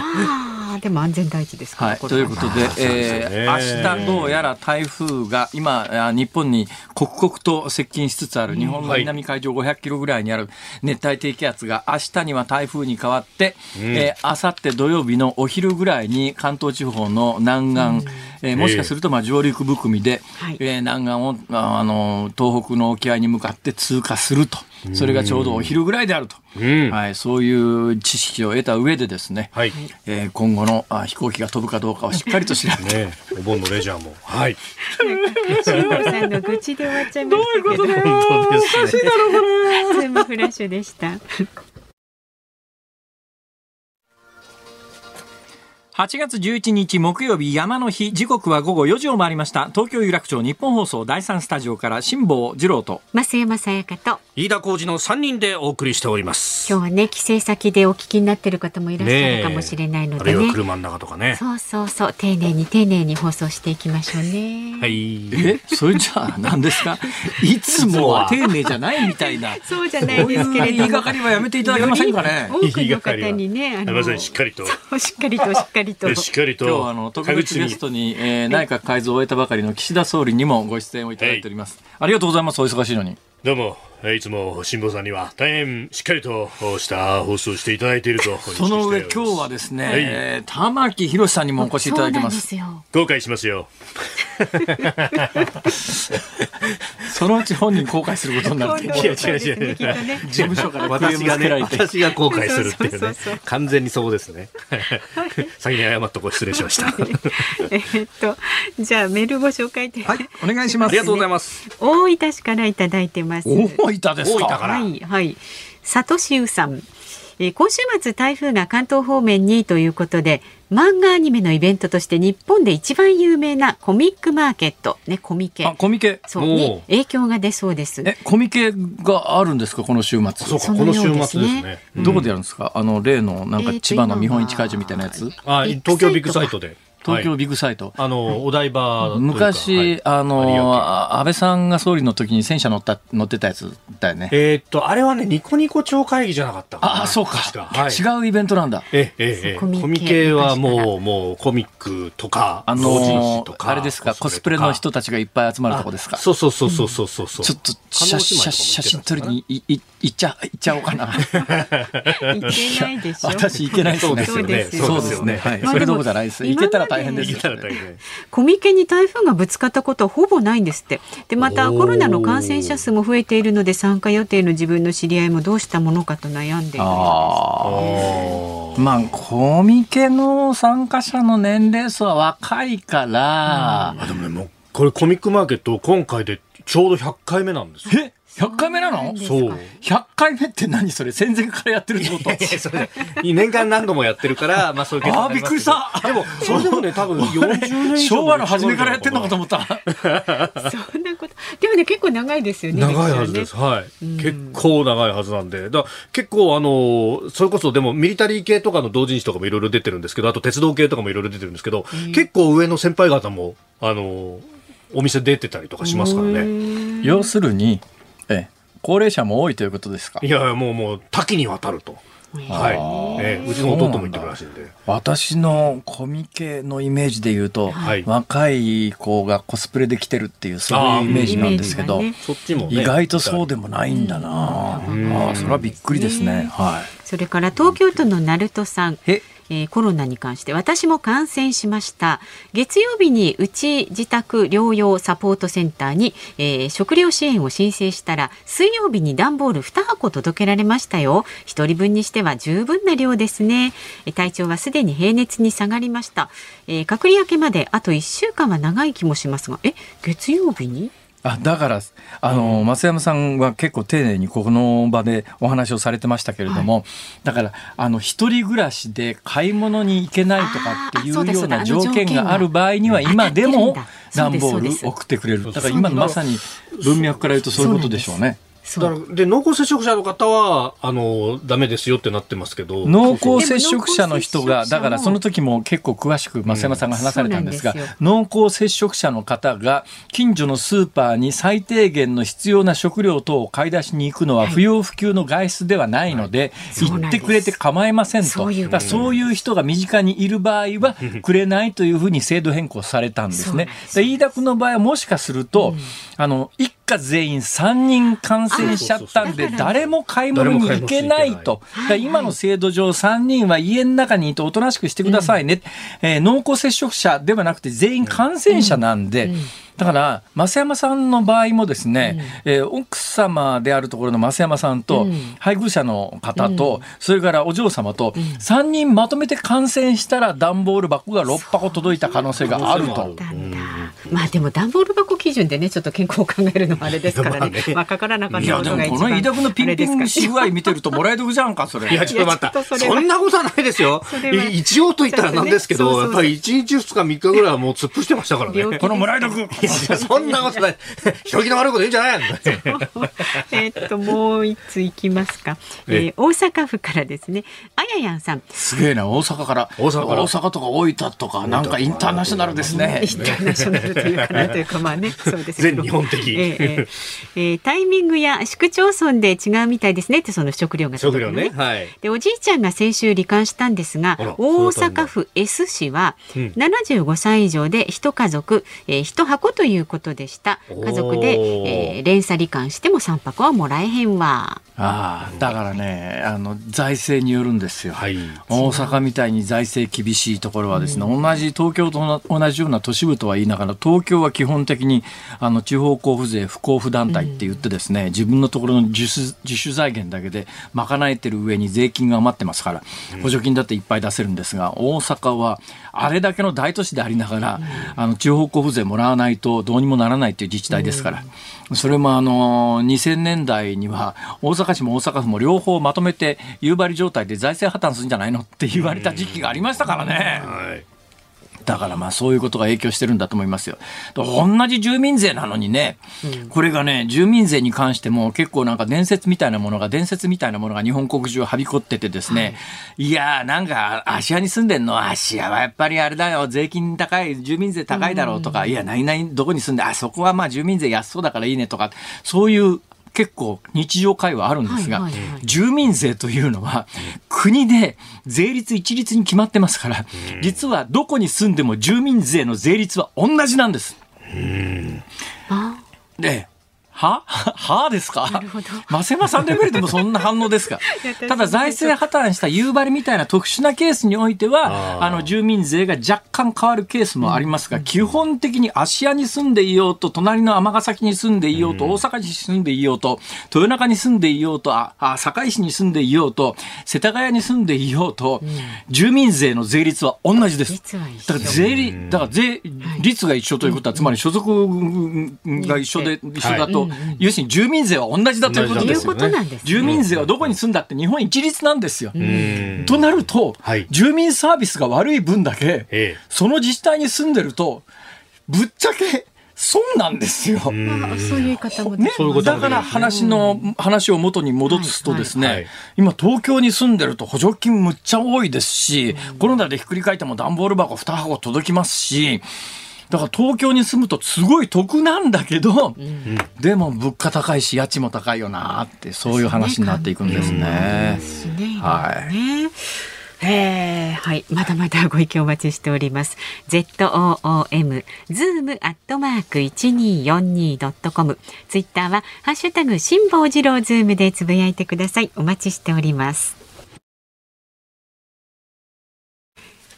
[SPEAKER 3] あでも安全第一ですから。
[SPEAKER 1] はい、
[SPEAKER 3] こと
[SPEAKER 1] いうことで、えー明日どうやら台風が今、あ日本に刻々と接近しつつある日本の南海上500キロぐらいにある熱帯低気圧が明日には台風に変わって、えー、明後日土曜日のお昼ぐらいに関東地方の南岸、えーもしかするとまあ上陸含みで、
[SPEAKER 3] はい
[SPEAKER 1] えー南岸をああの東北の沖合に向かって通過すると。それがちょうどお昼ぐらいであると、
[SPEAKER 2] うん
[SPEAKER 1] はい、そういう知識を得た上でですね、
[SPEAKER 2] はい。
[SPEAKER 1] えー今後のあ飛行機が飛ぶかどうかをしっかりと調べて、
[SPEAKER 2] ねお盆のレジャーも。はい。
[SPEAKER 3] 辛坊さんの愚痴で終わっちゃいましたけど。
[SPEAKER 2] 本当ですね。
[SPEAKER 3] ズームフラッシュでした。
[SPEAKER 1] 8月11日木曜日山の日時刻は午後4時を回りました東京有楽町日本放送第三スタジオから辛坊治郎と
[SPEAKER 3] 増山さやかと
[SPEAKER 2] 飯田浩二の3人でお送りしております。
[SPEAKER 3] 今日はね帰省先でお聞きになってる方もいらっしゃるかもしれないの
[SPEAKER 2] あるいは
[SPEAKER 3] でね。
[SPEAKER 2] 車の中とかね。
[SPEAKER 3] そうそうそう丁寧に丁寧に放送していきましょうね。
[SPEAKER 2] はい。
[SPEAKER 1] えそれじゃあ何ですか？いつもは丁寧じゃないみたいな
[SPEAKER 3] そうじゃないですけれども。
[SPEAKER 1] 言いがかりはやめていただけませんかね？
[SPEAKER 3] 多くの方にね、あの
[SPEAKER 2] しっかりと。
[SPEAKER 3] しっかりとしっかりと。
[SPEAKER 2] しっかりと。
[SPEAKER 1] 今日はあの特別ゲストに、えー内閣改造を終えたばかりの岸田総理にもご出演をいただいております、ありがとうございますお忙しいのに
[SPEAKER 2] どうも、えーいつも辛坊さんには大変しっかりとした放送をしていただいていると
[SPEAKER 1] その上今日はですね、えー玉木宏さんにもお越しいただいてます
[SPEAKER 2] 後悔しますよ。
[SPEAKER 1] そのうち本人後悔することになるって
[SPEAKER 3] ですよ。
[SPEAKER 2] いや違う違う
[SPEAKER 3] きっとね。
[SPEAKER 1] 事務所から
[SPEAKER 2] 私がね、私が後悔するっていうね。完全にそうですね。先に謝っとこう失礼しました。あ
[SPEAKER 3] えーっとじゃあメールご紹介で、
[SPEAKER 1] はいお願いします
[SPEAKER 2] りがとうございます。
[SPEAKER 3] 大分市からいただいてます。
[SPEAKER 1] 大分ですか
[SPEAKER 2] 大分から
[SPEAKER 3] はいはい。佐藤修さん。えー今週末台風が関東方面にということで漫画アニメのイベントとして日本で一番有名なコミックマーケットねコミケ
[SPEAKER 1] あ、コミケ。
[SPEAKER 3] そうに影響が出そうです。
[SPEAKER 1] え、コミケがあるんですか、この週末？
[SPEAKER 2] そうか、この週
[SPEAKER 3] ようですね
[SPEAKER 2] 末ですね。
[SPEAKER 1] どこでやるんですか、あの例のなんか千葉の見本市会場みたいなやつ？
[SPEAKER 2] あ、
[SPEAKER 3] ビッグ
[SPEAKER 2] 東京ビッグサイトで。
[SPEAKER 1] 東京
[SPEAKER 2] はい
[SPEAKER 1] ビッグサイト。
[SPEAKER 2] あの、お台場というか。
[SPEAKER 1] 昔、
[SPEAKER 2] はい
[SPEAKER 1] あ
[SPEAKER 2] 有
[SPEAKER 1] の安倍さんが総理の時に戦車乗った乗ってたやつだよね。
[SPEAKER 2] えーっと、あれはね、ニコニコ超会議じゃなかったかな
[SPEAKER 1] ああ、そうか
[SPEAKER 2] 確はい。
[SPEAKER 1] 違うイベントなんだ。
[SPEAKER 2] えええ
[SPEAKER 3] コミケ
[SPEAKER 2] コミケはもう、もう、コミックとか、
[SPEAKER 1] あの
[SPEAKER 2] 誌とか
[SPEAKER 1] あれですか、コスプレの人たちがいっぱい集まるとこですか？
[SPEAKER 2] そうそうそうそうそうそう。
[SPEAKER 1] ちょっと写写写真撮りにいい行っちゃ行っちゃおうかな。
[SPEAKER 3] いけないでしょ。
[SPEAKER 1] 私行けないですね。
[SPEAKER 2] そうですよね
[SPEAKER 1] そうですね。はい。
[SPEAKER 3] まあ
[SPEAKER 1] それどころじゃないです。行けたら大変です
[SPEAKER 2] い
[SPEAKER 1] よ。
[SPEAKER 2] けたら大変。
[SPEAKER 3] コミケに台風がぶつかったことはほぼないんですって。でまたコロナの感染者数も増えているので参加予定の自分の知り合いもどうしたものかと悩んでいるよ
[SPEAKER 1] あ
[SPEAKER 2] あ
[SPEAKER 1] あ。まあ、コミケの参加者の年齢層は若いから、
[SPEAKER 2] あ。でもね、もう、これコミックマーケット今回でちょうど100回目なんですよ。
[SPEAKER 1] え ?100 回目なの？
[SPEAKER 2] そう。
[SPEAKER 1] 100回目って何それ？戦前からやってるってこと？
[SPEAKER 2] いやそれ年間何度もやってるから、まあそういう
[SPEAKER 1] あーびっくりした
[SPEAKER 2] でも、それでもね、多分 40年以上
[SPEAKER 1] 昭和の初めからやってんのかと思った。
[SPEAKER 3] ねそんなこと。でもね結構長いですよね。
[SPEAKER 2] 長いはずです。はい。結構長いはずなんで。だから結構あの、それこそでもミリタリー系とかの同人誌とかもいろいろ出てるんですけど、あと鉄道系とかもいろいろ出てるんですけど、結構上の先輩方も、あの、お店出てたりとかしますからね。
[SPEAKER 1] 要するに、ええ、高齢者も多いということですか？
[SPEAKER 2] いやいや、もうもう多岐にわたると。はい。ええうちの弟も言ってるらしいんで。
[SPEAKER 1] 私のコミケのイメージで言うと、
[SPEAKER 2] はい
[SPEAKER 1] 若い子がコスプレで来てるっていうそういうイメージなんですけど、
[SPEAKER 2] ね。
[SPEAKER 1] 意外とそうでもないんだな、ああそれはびっくりですね、は
[SPEAKER 3] それから東京都の鳴門さん。
[SPEAKER 1] いえ
[SPEAKER 3] えーコロナに関して私も感染しました。月曜日にうち自宅療養サポートセンターに、えー食料支援を申請したら水曜日に段ボール2箱届けられましたよ。一人分にしては十分な量ですね。体調はすでに平熱に下がりました、えー隔離明けまであと1週間は長い気もしますがえ月曜日に？
[SPEAKER 1] あだからあの、増山さんは結構丁寧にこの場でお話をされてましたけれども、だからあの一人暮らしで買い物に行けないとかってい
[SPEAKER 3] う
[SPEAKER 1] ような条
[SPEAKER 3] 件
[SPEAKER 1] 件がある場合には
[SPEAKER 3] が
[SPEAKER 1] 今でも段ボール送ってくれる。だから今のまさに文脈から言うとそういうことでしょうね。
[SPEAKER 3] そう。
[SPEAKER 2] だからで濃厚接触者の方はあのダメですよってなってますけど。
[SPEAKER 1] 濃厚接触者の人が、だからその時も結構詳しく増山さんが話されたんですが、
[SPEAKER 3] うんす
[SPEAKER 1] 濃厚接触者の方が近所のスーパーに最低限の必要な食料等を買い出しに行くのは不要不急の外出ではないので、
[SPEAKER 3] そうなんです。
[SPEAKER 1] 行ってくれて構いませんと。
[SPEAKER 3] そういう
[SPEAKER 1] そういう人が身近にいる場合は、くれないというふうに制度変更されたんですね。飯田君の場合はもしかすると、あの、一家全員3人感染しちゃったんで、誰も買い物に行けないと。今の制度上3人は家の中にいておとなしくしてくださいね。えー濃厚接触者ではなくて全員感染者なんで、だから、増山さんの場合もですね、えー奥様であるところの増山さんと、
[SPEAKER 3] うん
[SPEAKER 1] 配偶者の方と、それからお嬢様と、3人まとめて感染したら段ボール箱が6箱届いた可能性があると。
[SPEAKER 3] なんだ。まあでも段ボール箱基準でねちょっと健康を考えるのはあれですからね。まあかからなかっ
[SPEAKER 1] いや、
[SPEAKER 3] たこ
[SPEAKER 1] でも
[SPEAKER 3] とが一番
[SPEAKER 1] この飯田君のピンピンし具合見てるともらい得じゃんか、それ。
[SPEAKER 2] いや、ちょっと待った。
[SPEAKER 3] そ
[SPEAKER 2] そんなことはないですよ一応と言ったらなんですけど、
[SPEAKER 3] ちょっとね
[SPEAKER 2] やっぱり1日2日3日ぐらいはもう突っ伏してましたからね。
[SPEAKER 1] このもらい得。
[SPEAKER 2] いやそんなことない。人気の悪いこと言うんじゃないの？
[SPEAKER 3] えーっともう一ついきますか。えー
[SPEAKER 2] え
[SPEAKER 3] 大阪府からですね。あややんさん。
[SPEAKER 1] すげえな、大阪から。
[SPEAKER 2] 大阪から
[SPEAKER 1] 大阪とか大分とか、なんかインターナショナルですね
[SPEAKER 3] イ。ンターナショナルというかなというかまあねそうです
[SPEAKER 2] 全日本的
[SPEAKER 3] えええええータイミングや市区町村で違うみたいですねってその食料が
[SPEAKER 2] 食
[SPEAKER 3] 届くの
[SPEAKER 2] 料ね。はい。
[SPEAKER 3] でおじいちゃんが先週罹患したんですが大阪府 S 市は
[SPEAKER 2] うん
[SPEAKER 3] 75歳以上で一家族、えー、一箱ということでした。家族で、えー連鎖罹患しても3箱はもらえへんわ。
[SPEAKER 1] ああ、だからね、あの、財政によるんですよ。
[SPEAKER 2] はい。
[SPEAKER 1] 大阪みたいに財政厳しいところはですね、同じ東京と同じような都市部とは言いながら東京は基本的にあの地方交付税不交付団体って言ってですね、自分のところの自主自主財源だけで賄えてる上に税金が余ってますから補助金だっていっぱい出せるんですが大阪はあれだけの大都市でありながら、あの地方交付税もらわないとどうにもならないっていう自治体ですから。それもあの2000年代には大阪市も大阪府も両方まとめて夕張状態で財政破綻するんじゃないのって言われた時期がありましたからね。はいだからまあそういうことが影響してるんだと思いますよ。同じ住民税なのにね、これがね、住民税に関しても結構なんか伝説みたいなものが、伝説みたいなものが日本国中はびこっててですね、はい、いやーなんか芦屋に住んでんの、芦屋はやっぱりあれだよ、税金高い、住民税高いだろうとか、いや、何々どこに住んで、あ、そこはまあ住民税安そうだからいいねとか、そういう結構日常会話あるんですが、はいはいはい、住民税というのは国で税率一律に決まってますから、実はどこに住んでも住民税の税率は同じなんです。でははですか？増山さんレベルでもそんな反応ですか？ただ財政破綻した夕張みたいな特殊なケースにおいては、あの住民税が若干変わるケースもありますが、うん、基本的に芦屋に住んでいようと、隣の尼崎に住んでいようと、うん、大阪市に住んでいようと、豊中に住んでいようと、ああ堺市に住んでいようと、世田谷に住んでいようと、うん、住民税の税率は同じです。だから税率、だから税率が一緒ということは、つまり所属が一緒で、一緒だと、要するに住民税は同じだということですよね。住民税はどこに住んだって日本一律なんですよ。となると、住民サービスが悪い分だけ、その自治体に住んでると、ぶっちゃけ、損なんですよ。そう
[SPEAKER 3] いう方も
[SPEAKER 1] ね。だから話の、話を元に戻すとですね、今東京に住んでると補助金むっちゃ多いですし、コロナでひっくり返っても段ボール箱2箱届きますし、だから東京に住むとすごい得なんだけど、うん、でも物価高いし家賃も高いよなってそういう話になっていくんですね。はい。
[SPEAKER 3] えー、はい。まだまだご意見お待ちしております。zoom、zoom アットマーク 1242.com。ツイッターは、ハッシュタグ、辛坊治郎ズームでつぶやいてください。お待ちしております。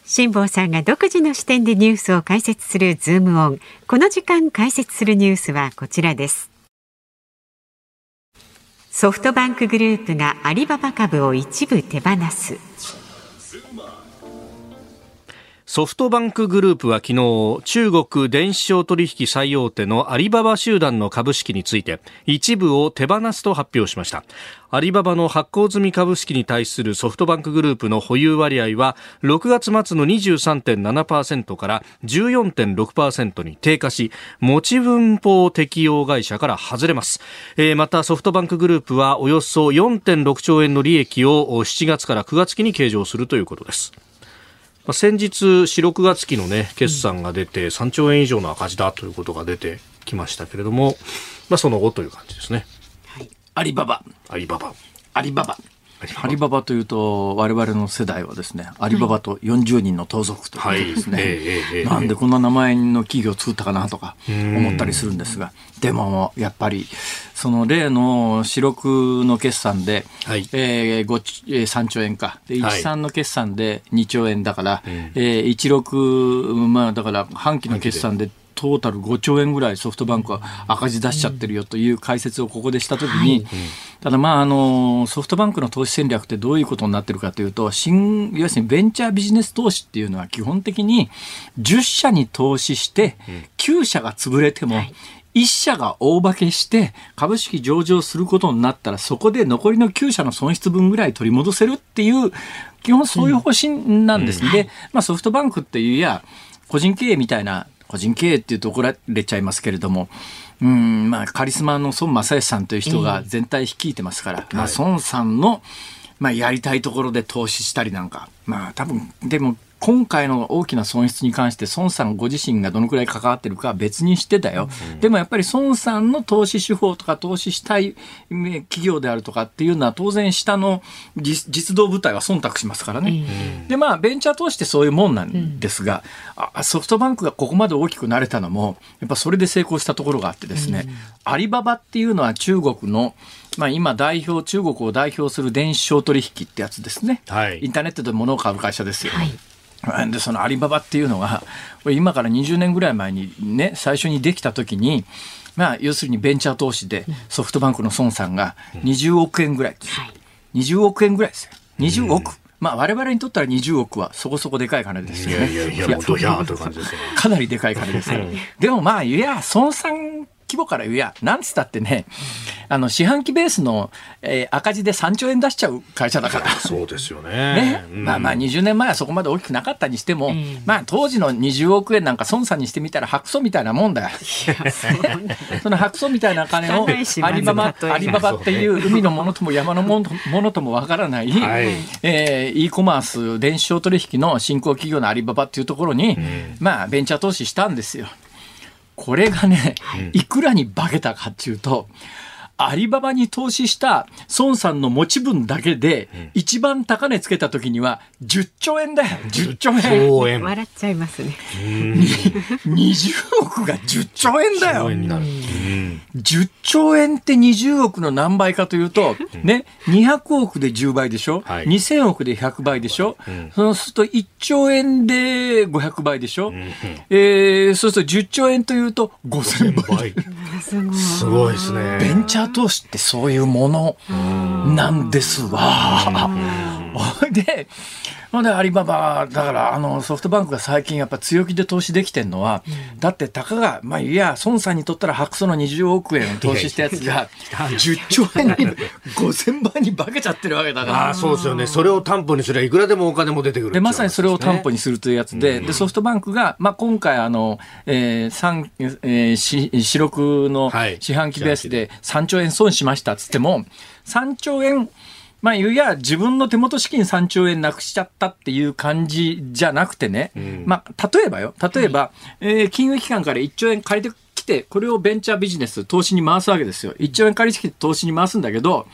[SPEAKER 3] 辛坊さんが独自の視点でニュースを解説するズームオン。この時間解説するニュースはこちらです。ソフトバンクグループがアリババ株を一部手放す。
[SPEAKER 2] ソフトバンクグループは昨日、中国電子商取引最大手のアリババ集団の株式について、一部を手放すと発表しました。アリババの発行済み株式に対するソフトバンクグループの保有割合は、6月末の23.7%から14.6%に低下し、持ち分法適用会社から外れます。えー、また、ソフトバンクグループは、およそ4.6兆円の利益を7月から9月期に計上するということです。まあ、先日、4、6月期のね、決算が出て、3兆円以上の赤字だということが出てきましたけれども、まあ、その後という感じですね。
[SPEAKER 1] はい。アリババ。
[SPEAKER 2] アリババ。
[SPEAKER 1] アリババ。アリババというと我々の世代はですねアリババと40人の盗賊ということですね、はい。なんでこんな名前の企業を作ったかなとか思ったりするんですがでもやっぱりその例の四六の決算で、はい。えー、5 3兆円か。で13の決算で2兆円だから、はい、えー、16まあだから半期の決算でトータル5兆円ぐらいソフトバンクは赤字出しちゃってるよという解説をここでしたときに、ただまああのソフトバンクの投資戦略ってどういうことになってるかというと新要するにベンチャービジネス投資っていうのは基本的に10社に投資して9社が潰れても、1社が大化けして株式上場することになったらそこで残りの9社の損失分ぐらい取り戻せるっていう基本そういう方針なんですね。うん、で、まあ、ソフトバンクっていうや個人経営みたいな個人経営っていうと怒られちゃいますけれども、うんまあ、カリスマの孫正義さんという人が全体率いてますから、まあ、孫さんの、まあ、やりたいところで投資したりなんか、まあ、多分でも今回の大きな損失に関して孫さんご自身がどのくらい関わってるかは別にしてたよ、うん、でもやっぱり孫さんの投資手法とか投資したい企業であるとかっていうのは当然下の実動部隊は忖度しますからね、うん、でまあベンチャー投資ってそういうもんなんですが、うん、ソフトバンクがここまで大きくなれたのもやっぱそれで成功したところがあってですね、アリババっていうのは中国のまあ、今代表中国を代表する電子商取引ってやつですね、はい、インターネットで物を買う会社ですよ、はいでそのアリババっていうのが今から20年ぐらい前にね最初にできた時にまあ要するにベンチャー投資でソフトバンクの孫さんが20億円ぐらい、うん、20億円ぐらいですよ。20億、うん、まあ我々にとったら20億はそこそこでかい金ですよね。いやいやいや、かなりでかい金ですよ。でもまあ、いや、孫さん規模から言うや、なんつったってね、あの、四半期ベースの、えー、赤字で3兆円出しちゃう会社だから。
[SPEAKER 2] そうですよね。
[SPEAKER 1] ね。うん、まあまあ、20年前はそこまで大きくなかったにしても、うん、まあ、当時の20億円なんか孫さんにしてみたら白素みたいなもんだよ。その白素みたいな金をアリババ、アリババっていう海のものとも山のものものともわからない、はい、えー、e コマース、電子商取引の新興企業のアリババっていうところに、うん、まあ、ベンチャー投資したんですよ。これがね、いくらに化けたかっていうと、アリババに投資した孫さんの持ち分だけで、一番高値つけた時には10兆円だよ。10兆円。
[SPEAKER 3] 円。笑っちゃいますね。
[SPEAKER 1] 20億が10兆円だよ。10兆円って20億の何倍かというと、ね、200億で10倍でしょ、はい、2000億で100倍でしょ、うん、そうすると1兆円で500倍でしょ、うん、えー、そうすると10兆円というと5000倍。
[SPEAKER 2] すごいですね。
[SPEAKER 1] ベンチャー投資ってそういうものなんですわ。で、ほんでアリババ、だからあのソフトバンクが最近やっぱ強気で投資できてるのは、うん、だってたかが、まあいや、孫さんにとったら白素の20億円を投資したやつが、10兆円に5000倍に化けちゃってるわけだから。
[SPEAKER 2] あそうですよね。それを担保にすればいくらでもお金も出てくる
[SPEAKER 1] で、まさにそれを担保にするというやつで、うん、で、ソフトバンクが、まあ今回あの、えー、三えー、し四六の四半期ベースで3兆円損しましたっつっても、3兆円、まあ、いや、自分の手元資金3兆円なくしちゃったっていう感じじゃなくてね、うん、まあ、例えばよ、例えば、はい、えー、金融機関から1兆円借りてきて、これをベンチャービジネス、投資に回すわけですよ。1兆円借りてきて投資に回すんだけど、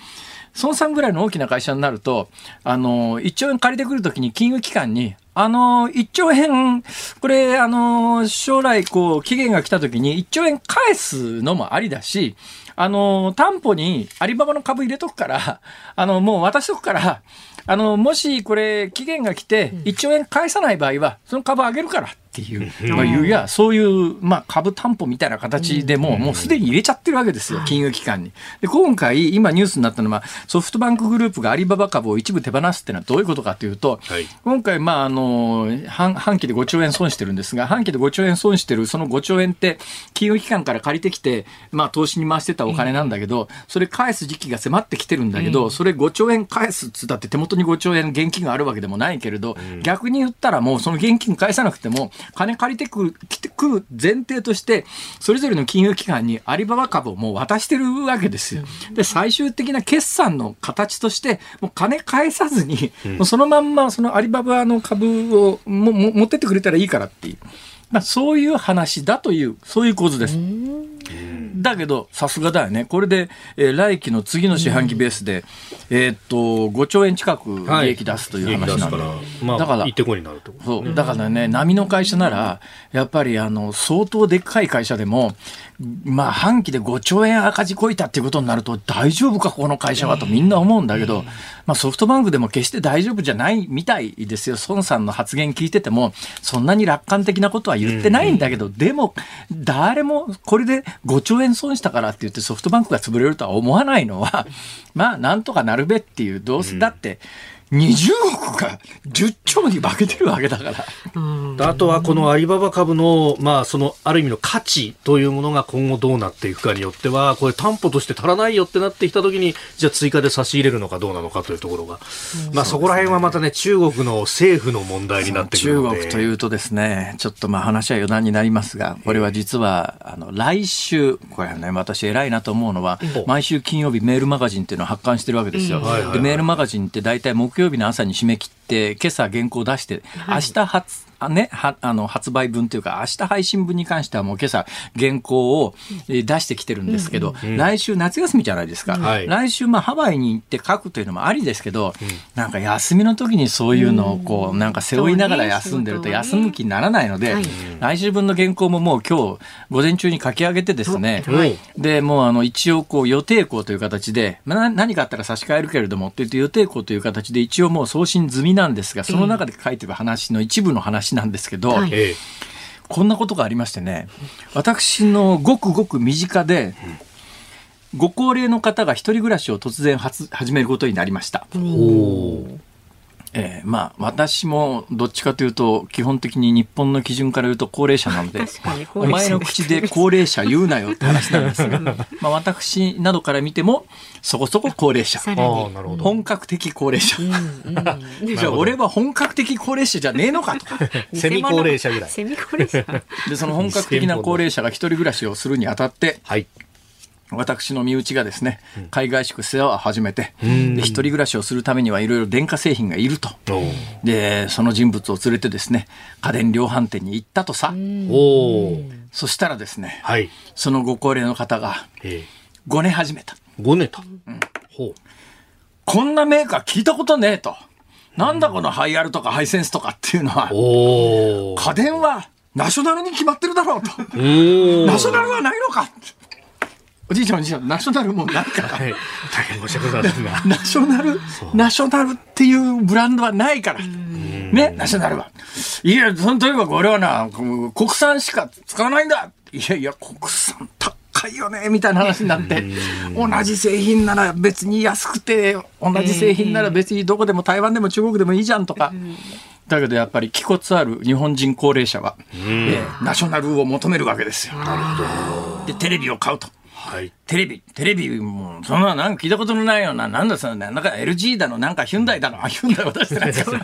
[SPEAKER 1] 孫さんぐらいの大きな会社になると、あの、1兆円借りてくるときに金融機関に、あの、1兆円、これ、あの、将来、こう、期限が来たときに1兆円返すのもありだし、あの、担保にアリババの株入れとくから、あの、もう渡しとくから、あの、もしこれ期限が来て1兆円返さない場合は、その株上げるからっていう、まあ、いうや、そういう、まあ、株担保みたいな形でも、もうすでに入れちゃってるわけですよ、金融機関に。で、今回、今ニュースになったのは、ソフトバンクグループがアリババ株を一部手放すっていうのはどういうことかというと、はい、今回、まあ、あの、半半期で5兆円損してるんですが、半期で5兆円損してる、その5兆円って、金融機関から借りてきて、まあ、投資に回してたお金なんだけど、それ返す時期が迫ってきてるんだけど、それ5兆円返すっつったって手元に5兆円現金があるわけでもないけれど、逆に言ったらもうその現金返さなくても、金借りてくる、来てくる前提として、それぞれの金融機関にアリババ株をもう渡してるわけですよ。で、最終的な決算の形として、もう金返さずに、もうそのまんまそのアリババの株をもも持ってってくれたらいいからっていう。まあ、そういう話だという、そういう構図です。だけど、さすがだよね。これで、えー、来期の次の四半期ベースで、えー、っと、5兆円近く利益出すという話なんで。はい、
[SPEAKER 2] まあ、だから、ってこになる
[SPEAKER 1] と、そう。だからね、波の会社なら、やっぱり、あの、相当でっかい会社でも、まあ、半期で5兆円赤字こいたっていうことになると、大丈夫か、この会社はとみんな思うんだけど、まあ、ソフトバンクでも決して大丈夫じゃないみたいですよ。孫さんの発言聞いてても、そんなに楽観的なことは言ってないんだけど、でも、誰もこれで5兆円損したからって言ってソフトバンクが潰れるとは思わないのは、まあ、なんとかなるべっていう、どうせだって、20億が10兆に化けてるわけだから。
[SPEAKER 2] あとはこのアリババ株の、まあ、そのある意味の価値というものが今後どうなっていくかによっては、これ担保として足らないよってなってきたときに、じゃあ追加で差し入れるのかどうなのかというところが、まあそこら辺はまたね、中国の政府の問題になってくる
[SPEAKER 1] ので。中国というとですね、ちょっとまあ話は余談になりますが、これは実は、あの、来週、これはね、私偉いなと思うのは、毎週金曜日メールマガジンっていうのを発刊してるわけですよ。で、メールマガジンって大体木曜曜日の朝に締め切って、今朝原稿出して、明日発、ね、はあの発売分というか、明日配信分に関してはもう今朝原稿をえー出してきてるんですけど、来週夏休みじゃないですか。
[SPEAKER 2] はい。
[SPEAKER 1] 来週まあハワイに行って書くというのもありですけど、なんか休みの時にそういうのをこう、なんか背負いながら休んでると休む気にならないので、
[SPEAKER 3] はい。
[SPEAKER 1] 来週分の原稿ももう今日午前中に書き上げてですね、
[SPEAKER 2] はい。
[SPEAKER 1] で、もうあの一応こう予定校という形で、まあ、な何かあったら差し替えるけれどもって言って予定校という形で一応もう送信済みなんですが、その中で書いてる話の一部の話なんですけど、
[SPEAKER 3] はい。
[SPEAKER 2] え
[SPEAKER 1] こんなことがありましてね、私のごくごく身近で、ご高齢の方が一人暮らしを突然初始めることになりました。
[SPEAKER 2] えおー
[SPEAKER 1] えーまあ、私もどっちかというと、基本的に日本の基準から言うと高齢者なので、お前の口で高齢者言うなよって話なんですが、まあ、私などから見ても、そこそこ高齢者。
[SPEAKER 3] さら
[SPEAKER 2] ああ
[SPEAKER 3] に。
[SPEAKER 2] なるほど
[SPEAKER 1] 本格的高齢者。
[SPEAKER 3] うんうん
[SPEAKER 1] じゃあ俺は本格的高齢者じゃねえのかと。
[SPEAKER 2] セミ高齢者ぐらい
[SPEAKER 3] セミ高齢者。
[SPEAKER 1] で、その本格的な高齢者が一人暮らしをするにあたって、
[SPEAKER 2] はい
[SPEAKER 1] 私の身内がですね、海外宿世話を始めて、一人暮らしをするためにはいろいろ電化製品がいると。で、その人物を連れてですね、家電量販店に行ったとさ。
[SPEAKER 2] おー
[SPEAKER 1] そしたらですね、
[SPEAKER 2] はい。
[SPEAKER 1] そのご高齢の方が
[SPEAKER 2] え
[SPEAKER 1] ごね始めた。
[SPEAKER 2] ーごねた。ほう。
[SPEAKER 1] こんなメーカー聞いたことねえと。なんだこのハイアルとかハイセンスとかっていうのは、家電はナショナルに決まってるだろうと。ナショナルはないのかおじいちゃんおじいちゃん、ナショナルもないから。
[SPEAKER 2] はい大変申し訳ございませんが
[SPEAKER 1] ナショナル、ナショナルっていうブランドはないから。ね、ナショナルは。いや、そのとにかく俺はな、国産しか使わないんだ。いやいや、国産高いよね、みたいな話になって、同じ製品なら別に安くて、同じ製品なら別にどこでも台湾でも中国でもいいじゃんとか。だけどやっぱり気骨ある日本人高齢者は、えーナショナルを求めるわけですよ。で、テレビを買うと。
[SPEAKER 2] はい。
[SPEAKER 1] テレビ、テレビも、そんななんか聞いたことのないような、なんだそのね、なんか LG だの、なんかヒュンダイだの、あ、ヒュンダイは出してないですか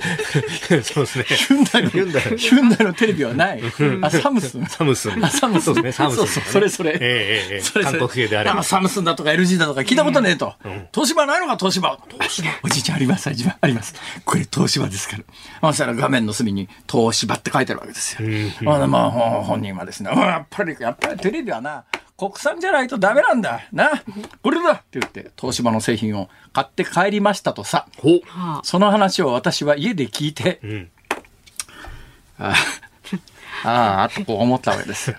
[SPEAKER 2] そうですね
[SPEAKER 1] ヒュンダイの、ヒ
[SPEAKER 2] ヒュンダイ
[SPEAKER 1] ュンダイのテレビはない。あ、サムスン。
[SPEAKER 2] サムスン
[SPEAKER 1] あ、サムスン。
[SPEAKER 2] そうですねサムスン
[SPEAKER 1] そうそう、それそれ。
[SPEAKER 2] ええええええ
[SPEAKER 1] それそれ
[SPEAKER 2] 韓国系であれば
[SPEAKER 1] サムスンだとか LG だとか聞いたことねえと。東芝ないのか、東芝。おじいちゃんあります、ああります。これ東芝ですから。そしたら画面の隅に東芝って書いてあるわけですよ。まあ、まあ、ほ本人はですね、うんやっぱり、やっぱりテレビはな、国産じゃないとダメなんだ。な、これだって言って、東芝の製品を買って帰りましたとさ。その話を私は家で聞いて、
[SPEAKER 2] ん
[SPEAKER 1] ああ、ああ、とこう思ったわけです。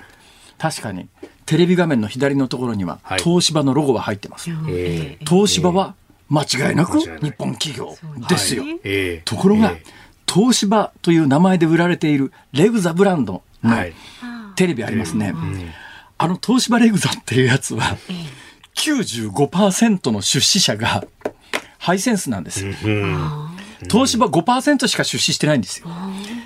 [SPEAKER 1] 確かに、テレビ画面の左のところには、
[SPEAKER 2] はい
[SPEAKER 1] 東芝のロゴが入ってます。
[SPEAKER 2] え
[SPEAKER 1] 東芝は間違いなく日本企業ですよ。
[SPEAKER 3] はい
[SPEAKER 2] ええ
[SPEAKER 1] ところが、
[SPEAKER 2] え
[SPEAKER 1] 東芝という名前で売られているレグザブランドの
[SPEAKER 2] えはい
[SPEAKER 1] テレビありますね。あの東芝レグザっていうやつは、95%の出資者がハイセンスなんです。東芝5%しか出資してないんですよ。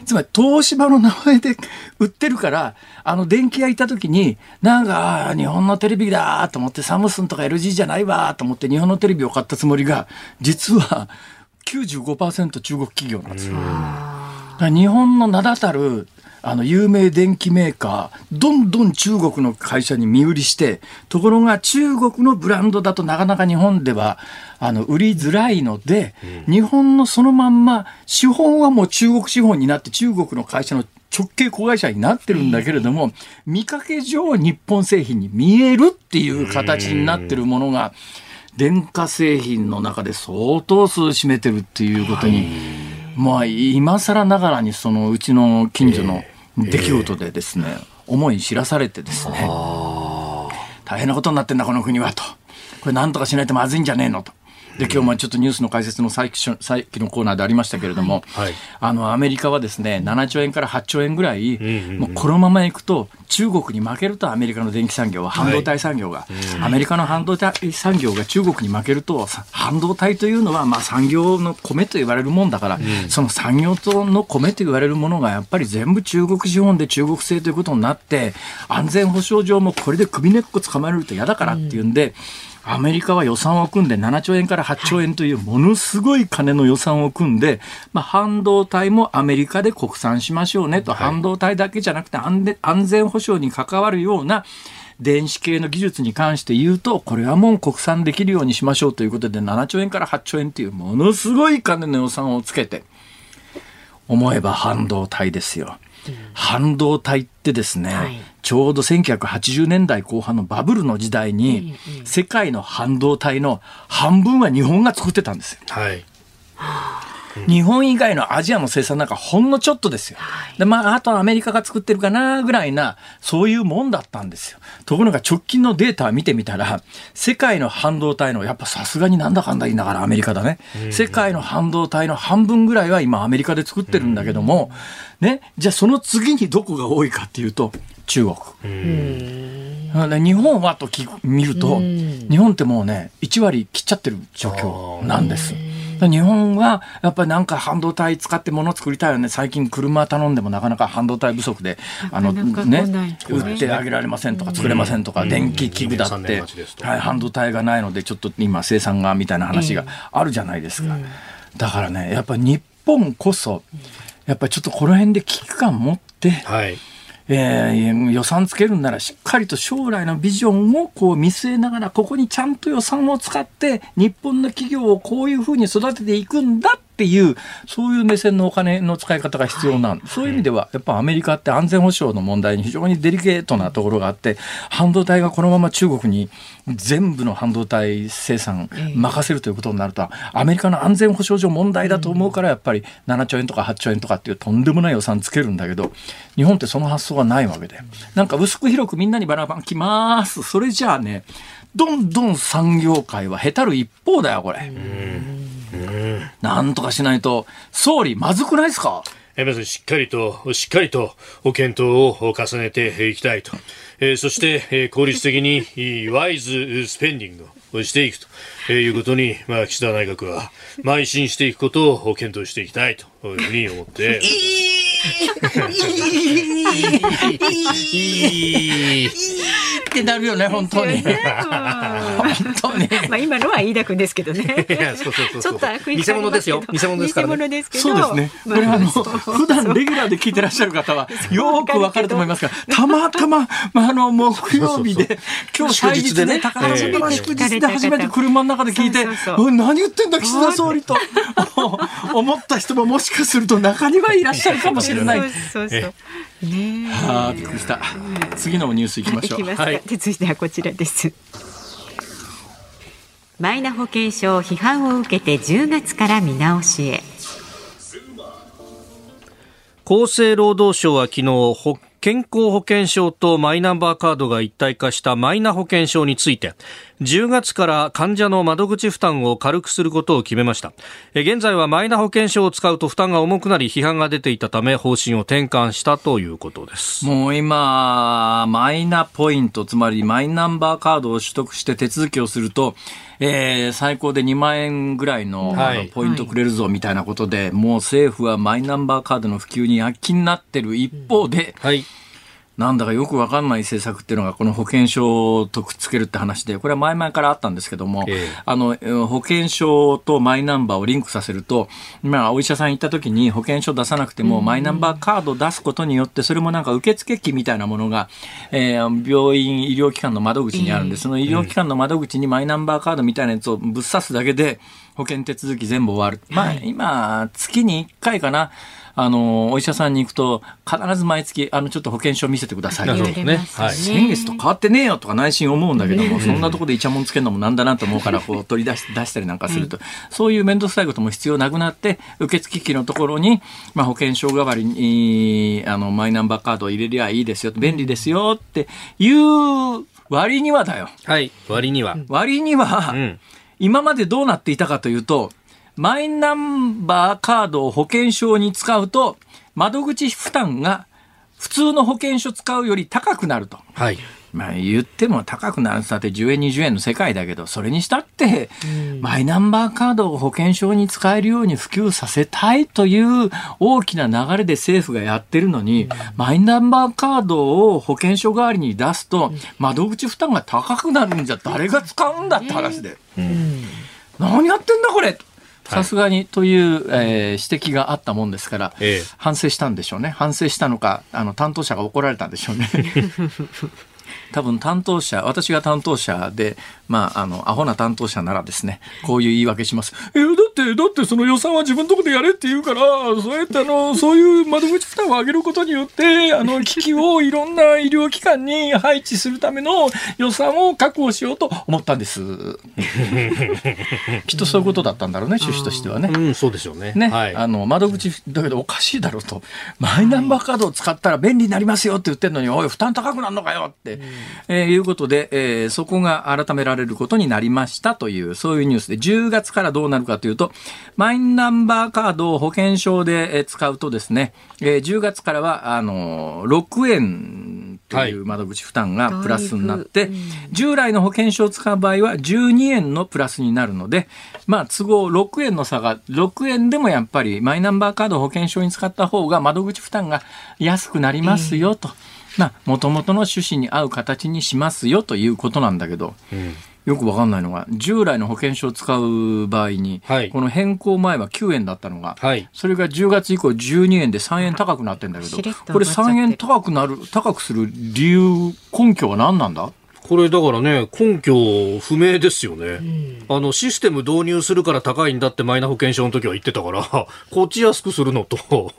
[SPEAKER 1] つまり東芝の名前で売ってるから、あの電気屋行った時に、なんか、日本のテレビだと思って、サムスンとか LG じゃないわと思って日本のテレビを買ったつもりが、実は95%中国企業なんですよ。日本の名だたるあの有名電機メーカーどんどん中国の会社に身売りしてところが中国のブランドだとなかなか日本ではあの売りづらいので、日本のそのまんま資本はもう中国資本になって中国の会社の直系子会社になってるんだけれども、見かけ上日本製品に見えるっていう形になってるものが、電化製品の中で相当数占めてるっていうことに、まあ今更ながらにそのうちの近所の出来事でですね、思い知らされてですね、大変なことになってんだこの国はと。これなんとかしないとまずいんじゃねえのと。で今日もちょっとニュースの解説のさっきさっきのコーナーでありましたけれども、
[SPEAKER 2] はい。
[SPEAKER 1] あのアメリカはですね7兆円から8兆円ぐらい、
[SPEAKER 2] んうんうん。
[SPEAKER 1] もうこのままいくと中国に負けるとアメリカの電気産業は半導体産業が、アメリカの半導体産業が中国に負けるとさ半導体というのはまあ産業の米と言われるもんだから、その産業との米と言われるものがやっぱり全部中国資本で中国製ということになって安全保障上もこれで首根っこ捕まえると嫌だからっていうんで、アメリカは予算を組んで7兆円から8兆円というものすごい金の予算を組んで、まあ、半導体もアメリカで国産しましょうねと、半導体だけじゃなくて安全安全保障に関わるような電子系の技術に関して言うと、これはもう国産できるようにしましょうということで、7兆円から8兆円というものすごい金の予算をつけて、思えば半導体ですよ。半導体ってですね、
[SPEAKER 3] はい
[SPEAKER 1] ちょうど1980年代後半のバブルの時代に、世界の半導体の半分は日本が作ってたんですよ。
[SPEAKER 2] はい。
[SPEAKER 1] 日本以外のアジアの生産なんかほんのちょっとですよ。で、まあ、あとはアメリカが作ってるかなぐらいな、そういうもんだったんですよ。ところが直近のデータ見てみたら、世界の半導体の、やっぱさすがになんだかんだ言いながらアメリカだね。世界の半導体の半分ぐらいは今アメリカで作ってるんだけども、ね、じゃあその次にどこが多いかっていうと、中国。で日本はと見ると、日本ってもうね、1割切っちゃってる状況なんです。日本はやっぱりなんか半導体使って物作りたいよね。最近車頼んでもなかなか半導体不足で、あのね
[SPEAKER 3] 来ない、
[SPEAKER 1] 売ってあげられませんとか作れませんとか、電気器具だ
[SPEAKER 2] 2年3
[SPEAKER 1] ってはい、半導体がないのでちょっと今生産がみたいな話があるじゃないですか。だからね、やっぱ日本こそ、やっぱりちょっとこの辺で危機感持って、
[SPEAKER 2] はい。
[SPEAKER 1] えー予算つけるんならしっかりと将来のビジョンをこう見据えながらここにちゃんと予算を使って日本の企業をこういうふうに育てていくんだっていうそういう目線のお金の使い方が必要なん、そういう意味ではやっぱアメリカって安全保障の問題に非常にデリケートなところがあって半導体がこのまま中国に全部の半導体生産任せるということになるとアメリカの安全保障上問題だと思うからやっぱり7兆円とか8兆円とかっていうとんでもない予算つけるんだけど日本ってその発想がないわけで。なんか薄く広くみんなにバラバラきます。それじゃあねどんどん産業界はへたる一方だよこれ。なんとかしないと総理まずくないですか？
[SPEAKER 4] えまずしっかりと、しっかりと検討を重ねていきたいと。えーそして、えー効率的にワイズスペンディングをしていくということに、まあ、岸田内閣は邁進していくことを検討していきたいと。いうふうに思って。
[SPEAKER 1] ってなるよね本当に。本当に。
[SPEAKER 3] まあ今のは飯田君ですけどね。
[SPEAKER 2] そうそうそうそう
[SPEAKER 3] ちょっと悪意
[SPEAKER 2] 偽物ですよ偽物ですからね
[SPEAKER 3] 偽物ですけど。
[SPEAKER 1] そうですね。これはあの、普段レギュラーで聞いてらっしゃる方は、よくわかると思いますが、たまたま、まあ、あの、木曜日で、今日祭日でね、高橋の祝日で初めて車の中で聞いて
[SPEAKER 3] うそうそう、
[SPEAKER 1] おい何言ってんだ、岸田総理と、思った人ももしかすると中にはいらっしゃるかもしれない。
[SPEAKER 3] そうそうそう。ねえ。
[SPEAKER 1] ああ、びっくりした。次のニュース行きましょう。はい。
[SPEAKER 3] で続いてはこちらですマイナ保険証批判を受けて10月から見直しへ
[SPEAKER 2] 厚生労働省は昨日保健康保険証とマイナンバーカードが一体化したマイナ保険証について10月から患者の窓口負担を軽くすることを決めました。え現在はマイナ保険証を使うと負担が重くなり批判が出ていたため方針を転換したということです。
[SPEAKER 1] もう今、マイナポイント、つまりマイナンバーカードを取得して手続きをすると、えー最高で2万円ぐらいの,、ポイントくれるぞみたいなことで、もう政府はマイナンバーカードの普及に躍起になってる一方で、
[SPEAKER 2] はい
[SPEAKER 1] なんだかよくわかんない政策っていうのが、この保険証とくっつけるって話で、これは前々からあったんですけども、
[SPEAKER 2] ええ。
[SPEAKER 1] あの、えー保険証とマイナンバーをリンクさせると、まあ、お医者さん行った時に保険証出さなくても、マイナンバーカードを出すことによって、それもなんか受付機みたいなものが、えー病院、医療機関の窓口にあるんで、その医療機関の窓口にマイナンバーカードみたいなやつをぶっ刺すだけで、保険手続き全部終わる。まあ、今、月に1回かな、あの、お医者さんに行くと、必ず毎月、あの、ちょっと保険証見せてくださいと。
[SPEAKER 2] ね。
[SPEAKER 3] 言われますよ
[SPEAKER 1] 先月と変わってねえよとか内心思うんだけども、そんなところでイチャモンつけるのもなんだなと思うから、こう取り出し出したりなんかすると、そういう面倒くさいことも必要なくなって、受付機のところに、まあ、保険証代わりに、あの、マイナンバーカードを入れりゃいいですよ、便利ですよっていう割にはだよ。
[SPEAKER 2] はい。割には。
[SPEAKER 1] 割には、
[SPEAKER 2] うん。
[SPEAKER 1] 今までどうなっていたかというと、マイナンバーカードを保険証に使うと、窓口負担が普通の保険証使うより高くなると。
[SPEAKER 2] はい。
[SPEAKER 1] まあ言っても高くなるさって10円20円の世界だけど、それにしたって、マイナンバーカードを保険証に使えるように普及させたいという大きな流れで政府がやってるのに、マイナンバーカードを保険証代わりに出すと、窓口負担が高くなるんじゃ誰が使うんだって話で。何やってんだこれさすがにという、えー指摘があったもんですから、
[SPEAKER 2] ええ
[SPEAKER 1] 反省したんでしょうね。反省したのか、あの、担当者が怒られたんでしょうね。多分担当者私が担当者でまああのアホな担当者ならですねこういう言い訳します。えだってだってその予算は自分のとこでやれって言うからそうやってあのそういう窓口負担を上げることによってあの機器をいろんな医療機関に配置するための予算を確保しようと思ったんです。きっとそういうことだったんだろうね趣旨としてはね。
[SPEAKER 2] うん、そうでしょうね。
[SPEAKER 1] ね、
[SPEAKER 2] はい。
[SPEAKER 1] あの窓口だけどおかしいだろうとマイナンバーカードを使ったら便利になりますよって言ってるのにおい負担高くなるのかよって、えーいうことで、えーそこが改められることになりましたというそういうニュースで10月からどうなるかというとマイナンバーカードを保険証でえー使うとですね、えー10月からはあのー6円という窓口負担がプラスになって、従来の保険証を使う場合は12円のプラスになるので、まあ、都合6円の差が、6円でもやっぱりマイナンバーカードを保険証に使った方が窓口負担が安くなりますよと。まあ、元々の趣旨に合う形にしますよということなんだけど、よくわかんないのが、従来の保険証を使う場合に、
[SPEAKER 2] はい。
[SPEAKER 1] この変更前は9円だったのが、
[SPEAKER 2] はい。
[SPEAKER 1] それが10月以降12円で3円高くなってんだけどこれ
[SPEAKER 3] 上がっちゃって。
[SPEAKER 1] 3円高くなる、高くする理由、根拠は何なんだ？
[SPEAKER 2] これだからね、根拠不明ですよね。あの、システム導入するから高いんだってマイナ保険証の時は言ってたから、こっち安くするのと、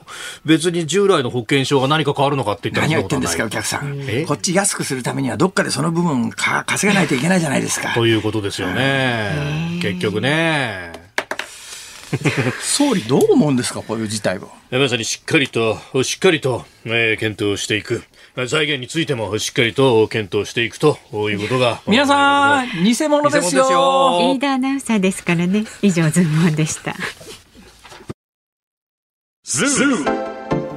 [SPEAKER 2] 別に従来の保険証が何か変わるのかって言ったら
[SPEAKER 1] 何を言ってんですか、お客さん
[SPEAKER 2] え？
[SPEAKER 1] こっち安くするためには、どっかでその部分か稼がないといけないじゃないですか
[SPEAKER 2] は。ということですよね。結局ね。
[SPEAKER 1] 総理どう思うんですか、こういう事態を。
[SPEAKER 4] まさにしっかりと、しっかりと、えー検討していく。財源についてもしっかりと検討していくということが。
[SPEAKER 1] 皆さん、偽物ですよ
[SPEAKER 2] よ。
[SPEAKER 3] 飯田アナウンサーですからね。以上ズームオンでした。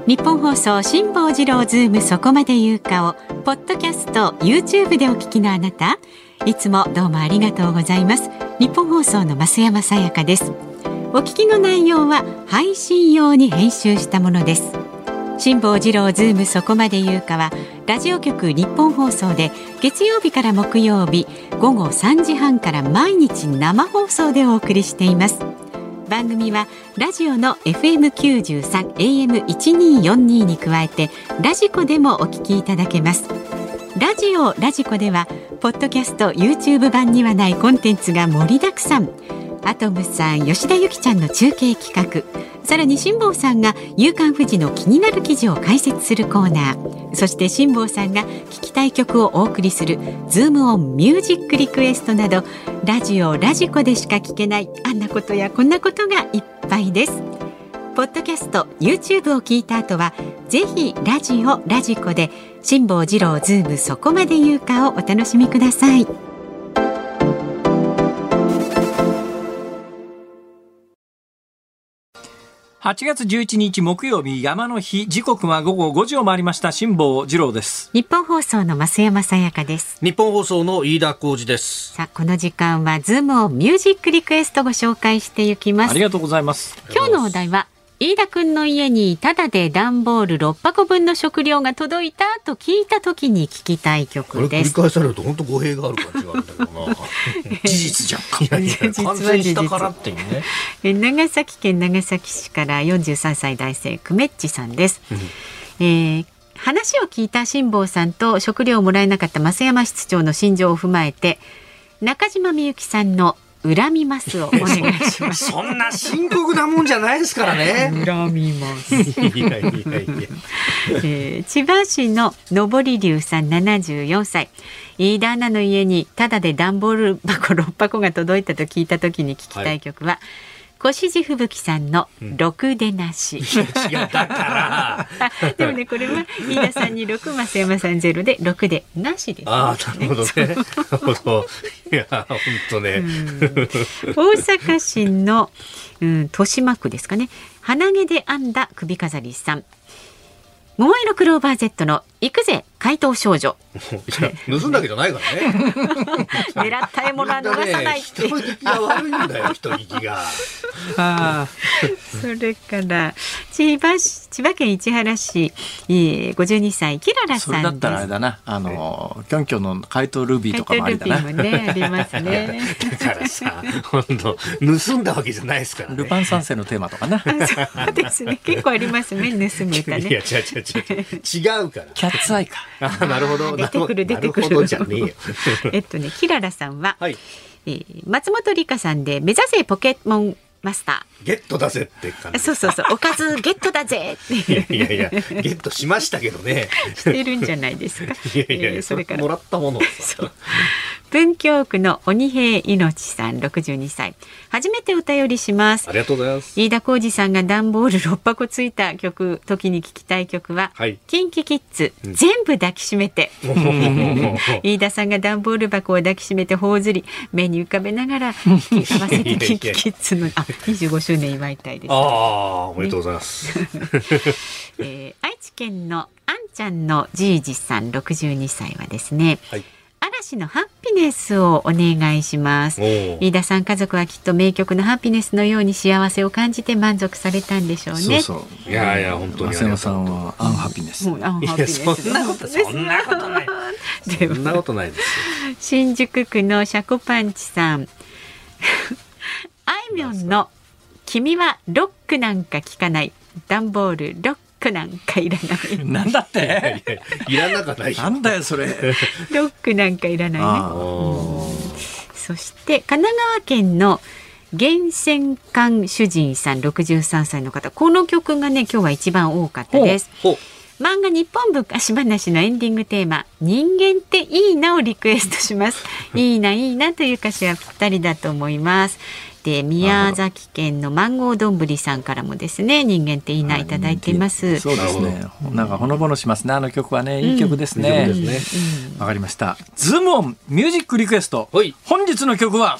[SPEAKER 3] ニッポン放送辛坊治郎ズームそこまで言うかをポッドキャスト YouTube でお聞きのあなたいつもどうもありがとうございますニッポン放送の増山さやかですお聞きの内容は配信用に編集したものです辛坊治郎ズームそこまで言うかはラジオ局ニッポン放送で月曜日から木曜日午後3時半から毎日生放送でお送りしています。番組はラジオの FM93 AM1242 に加えてラジコでもお聞きいただけます。ラジオラジコではポッドキャスト YouTube 版にはないコンテンツが盛りだくさん。アトムさん吉田由紀ちゃんの中継企画。さらに辛坊さんが「夕刊フジ」の気になる記事を解説するコーナーそして辛坊さんが聞きたい曲をお送りする「ズームオンミュージックリクエストなどラジオラジコでしか聞けないあんなことやこんなことがいっぱいです。ポッドキャスト YouTube を聞いた後はぜひラジオラジコで辛坊治郎ズームそこまで言うかをお楽しみください。
[SPEAKER 1] 8月11日木曜日山の日時刻は午後5時を回りました辛坊治郎です
[SPEAKER 3] ニッポン放送の増山さやかです。
[SPEAKER 2] ニッポン放送の飯田浩司です。
[SPEAKER 3] さあこの時間はズームオンミュージックリクエストご紹介していきます。
[SPEAKER 1] ありがとうございます
[SPEAKER 3] 今日のお題は飯田くんの家にタダで段ボール6箱分の食料が届いたと聞いた時に聞きたい曲です。
[SPEAKER 2] これ繰り返されると本当語弊がある感じがあるんだけどな。
[SPEAKER 1] 事実じゃんか
[SPEAKER 2] いやいや
[SPEAKER 3] 実は
[SPEAKER 2] 完食したからっていうね。
[SPEAKER 3] え長崎県長崎市から43歳男性クメッチさんです。えー話を聞いた辛坊さんと食料をもらえなかった増山室長の心情を踏まえて中島みゆきさんの恨みますをお願いします。
[SPEAKER 2] そんな深刻なもんじゃないですからね。
[SPEAKER 3] 恨みます。
[SPEAKER 2] いやいやいや。
[SPEAKER 3] えー千葉市の上り龍さん74歳飯田アナの家にただで段ボール箱6箱が届いたと聞いた時に聞きたい曲は、越路吹雪さんの「ろくでなし」
[SPEAKER 2] 違う、だから。
[SPEAKER 3] でもねこれは飯田さんに6増山さんゼロで6でなしです、ね、
[SPEAKER 2] ああ、なるほどね。いや、本当ね。
[SPEAKER 3] 大阪市の、うん、豊島区ですかね鼻毛で編んだ首飾りさん桃色クローバー Z の行くぜ怪盗少女
[SPEAKER 2] いや盗んだわけじゃないからね。
[SPEAKER 3] 狙った獲物は逃さないって
[SPEAKER 2] 人聞きが悪いんだよ、人聞きが。
[SPEAKER 3] それから千葉市千葉県市原市、えー、52歳キララ
[SPEAKER 1] それだっ
[SPEAKER 3] さんです。
[SPEAKER 1] たらあれだなあのキョンキョンの怪盗ルビーとかもありだな
[SPEAKER 3] ねありますね。
[SPEAKER 2] だからさ、本当盗んだわけじゃないですからね。
[SPEAKER 1] ルパン三世のテーマとかな
[SPEAKER 3] そうですね結構ありますね盗む歌
[SPEAKER 2] いや、違う
[SPEAKER 3] ね。
[SPEAKER 2] 違う違う。違うから。
[SPEAKER 1] ッツアイか。
[SPEAKER 2] あなるほど。
[SPEAKER 3] 出てくる出てくる
[SPEAKER 2] なるほどじゃねえよ。
[SPEAKER 3] えっとねキララさんは、
[SPEAKER 2] はい。
[SPEAKER 3] えー松本里香さんで目指せポケモンマスタ
[SPEAKER 2] ゲットだぜって感
[SPEAKER 3] ー
[SPEAKER 2] じ。
[SPEAKER 3] そうそうそうおかずゲットだぜっていう
[SPEAKER 2] いやいや、ゲットしましたけどね。
[SPEAKER 3] してるんじゃないですか。
[SPEAKER 2] いやいやいや、
[SPEAKER 3] えーそれから
[SPEAKER 2] もらったもの
[SPEAKER 3] そう文京区の鬼平いのちさん62歳。初めてお便りします。
[SPEAKER 2] ありがとうございます。
[SPEAKER 3] 飯田浩二さんが段ボール6箱ついた曲時に聞きたい曲は、
[SPEAKER 2] はい。
[SPEAKER 3] キンキキッズ、全部抱きしめて。飯田さんが段ボール箱を抱きしめて頬ずり目に浮かべながら合わせてキンキキッズのあ25周年祝いたいです。
[SPEAKER 2] ああ、おめでとうございます。
[SPEAKER 3] えー愛知県のあんちゃんのじいじさん62歳はですね
[SPEAKER 2] はい。
[SPEAKER 3] 嵐のハッピネスをお願いします飯田さん家族はきっと名曲のハッピネスのように幸せを感じて満足されたんでしょうね
[SPEAKER 1] そうそう。
[SPEAKER 2] いやいや本当に
[SPEAKER 1] 増山さんはアンハピネス。
[SPEAKER 3] もうあハッ
[SPEAKER 2] いや、
[SPEAKER 3] ピネス
[SPEAKER 2] そんなこと、そんなことない。
[SPEAKER 3] で
[SPEAKER 2] そんなことないですよ。
[SPEAKER 3] 新宿区のシャコパンチさんあいみょんの君はロックなんか聞かない段ボールロックなんかいらない。
[SPEAKER 1] なんだって？
[SPEAKER 2] いらなかないよ。
[SPEAKER 1] なんだよそれ。
[SPEAKER 3] ロックなんかいらないね
[SPEAKER 1] あ
[SPEAKER 3] そして神奈川県の源泉館主人さん63歳の方。この曲がね今日は一番多かったです。漫画日本昔話のエンディングテーマ人間っていいなをリクエストします。いいないいなという歌詞はぴったりだと思いますで宮崎県のマンゴーどんぶりさんからもですね人間っていいないただいています
[SPEAKER 1] そうですね。なんかほのぼのしますね。あの曲はね、いい曲ですね
[SPEAKER 2] で。すね。
[SPEAKER 1] わかりました。ズームオンミュージックリクエスト
[SPEAKER 2] はい。
[SPEAKER 1] 本日の曲は、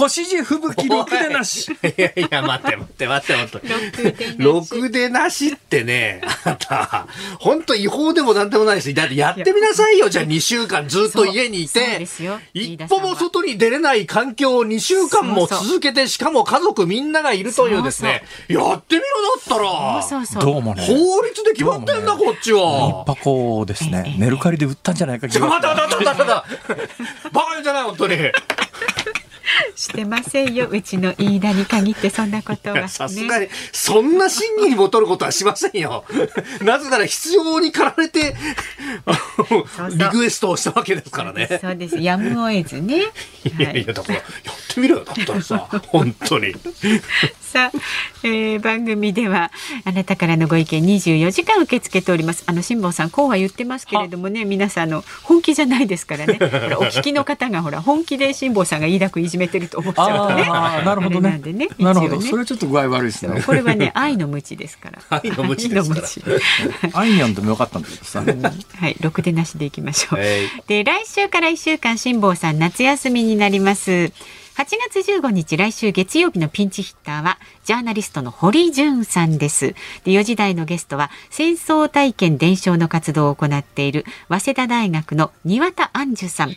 [SPEAKER 1] 腰地吹雪ろくでなし。
[SPEAKER 2] いやいや、待って待って待って待って。
[SPEAKER 3] ろ
[SPEAKER 2] ろくでなしってね、あなた、本当違法でもなんでもないです。だってやってみなさいよ。じゃあ2週間ずっと家にいて
[SPEAKER 3] ですよ、
[SPEAKER 2] 一歩も外に出れない環境を2週間も続けて、しかも家族みんながいるというですね、やってみろだったら、
[SPEAKER 3] そうそう
[SPEAKER 1] どうもね。
[SPEAKER 2] 法律で決まってんだ、こっちは。
[SPEAKER 1] 一箱ですね。メルカリで売ったんじゃないか。
[SPEAKER 2] ちょ、待って待って待って待って。バカじゃない、本当に。
[SPEAKER 3] してませんよ。うちの飯田に限ってそんなことは、ね、
[SPEAKER 2] さすがに、そんな審議にもとることはしませんよ。なぜなら必要に駆られて、リクエストをしたわけですからね。
[SPEAKER 3] そうですやむを得ずね、はい
[SPEAKER 2] いやい。や、だから、やってみろよ、だったらさ、本当に。
[SPEAKER 3] さあ、えー番組ではあなたからのご意見24時間受け付けておりますあの辛坊さんこうは言ってますけれどもね皆さんあの本気じゃないですからねお聞きの方がほら本気で辛坊さんが飯田君いじめてると思っちゃうとね
[SPEAKER 1] ああ、なるほどね
[SPEAKER 3] なんでね。
[SPEAKER 1] なるほど。それはちょっと具合悪いですね。
[SPEAKER 3] これはね愛の無知ですから
[SPEAKER 2] 愛の無知ですから
[SPEAKER 3] 愛の
[SPEAKER 1] あいみょんでもよかったんだけどさ。
[SPEAKER 3] はい、ろくでなしでいきましょう。
[SPEAKER 2] はい
[SPEAKER 3] で、来週から1週間、辛坊さん夏休みになります。8月15日来週月曜日のピンチヒッターはジャーナリストの堀潤さんです。で4時台のゲストは戦争体験伝承の活動を行っている早稲田大学の庭田杏樹さん。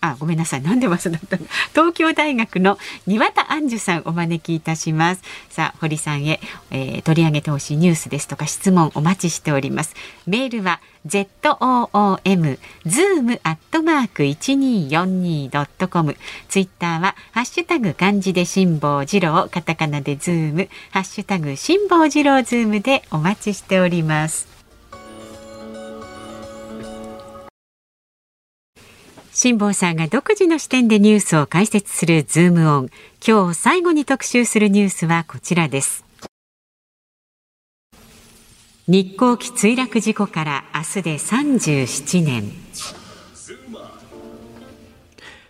[SPEAKER 3] あ、ごめんなさい。なんで早稲田だったの？東京大学の庭田杏樹さんお招きいたします。さあ、堀さんへ、えー取り上げてほしいニュースですとか質問お待ちしております。メールは zoom zoom アットマーク一二四二ドットコム。ツイッターはハッシュタグ漢字で辛坊治郎、カタカナでズーム、ハッシュタグ辛坊治郎ズームでお待ちしております。辛坊さんが独自の視点でニュースを解説するズームオン。今日最後に特集するニュースはこちらです。日航機墜落事故から明日で37年。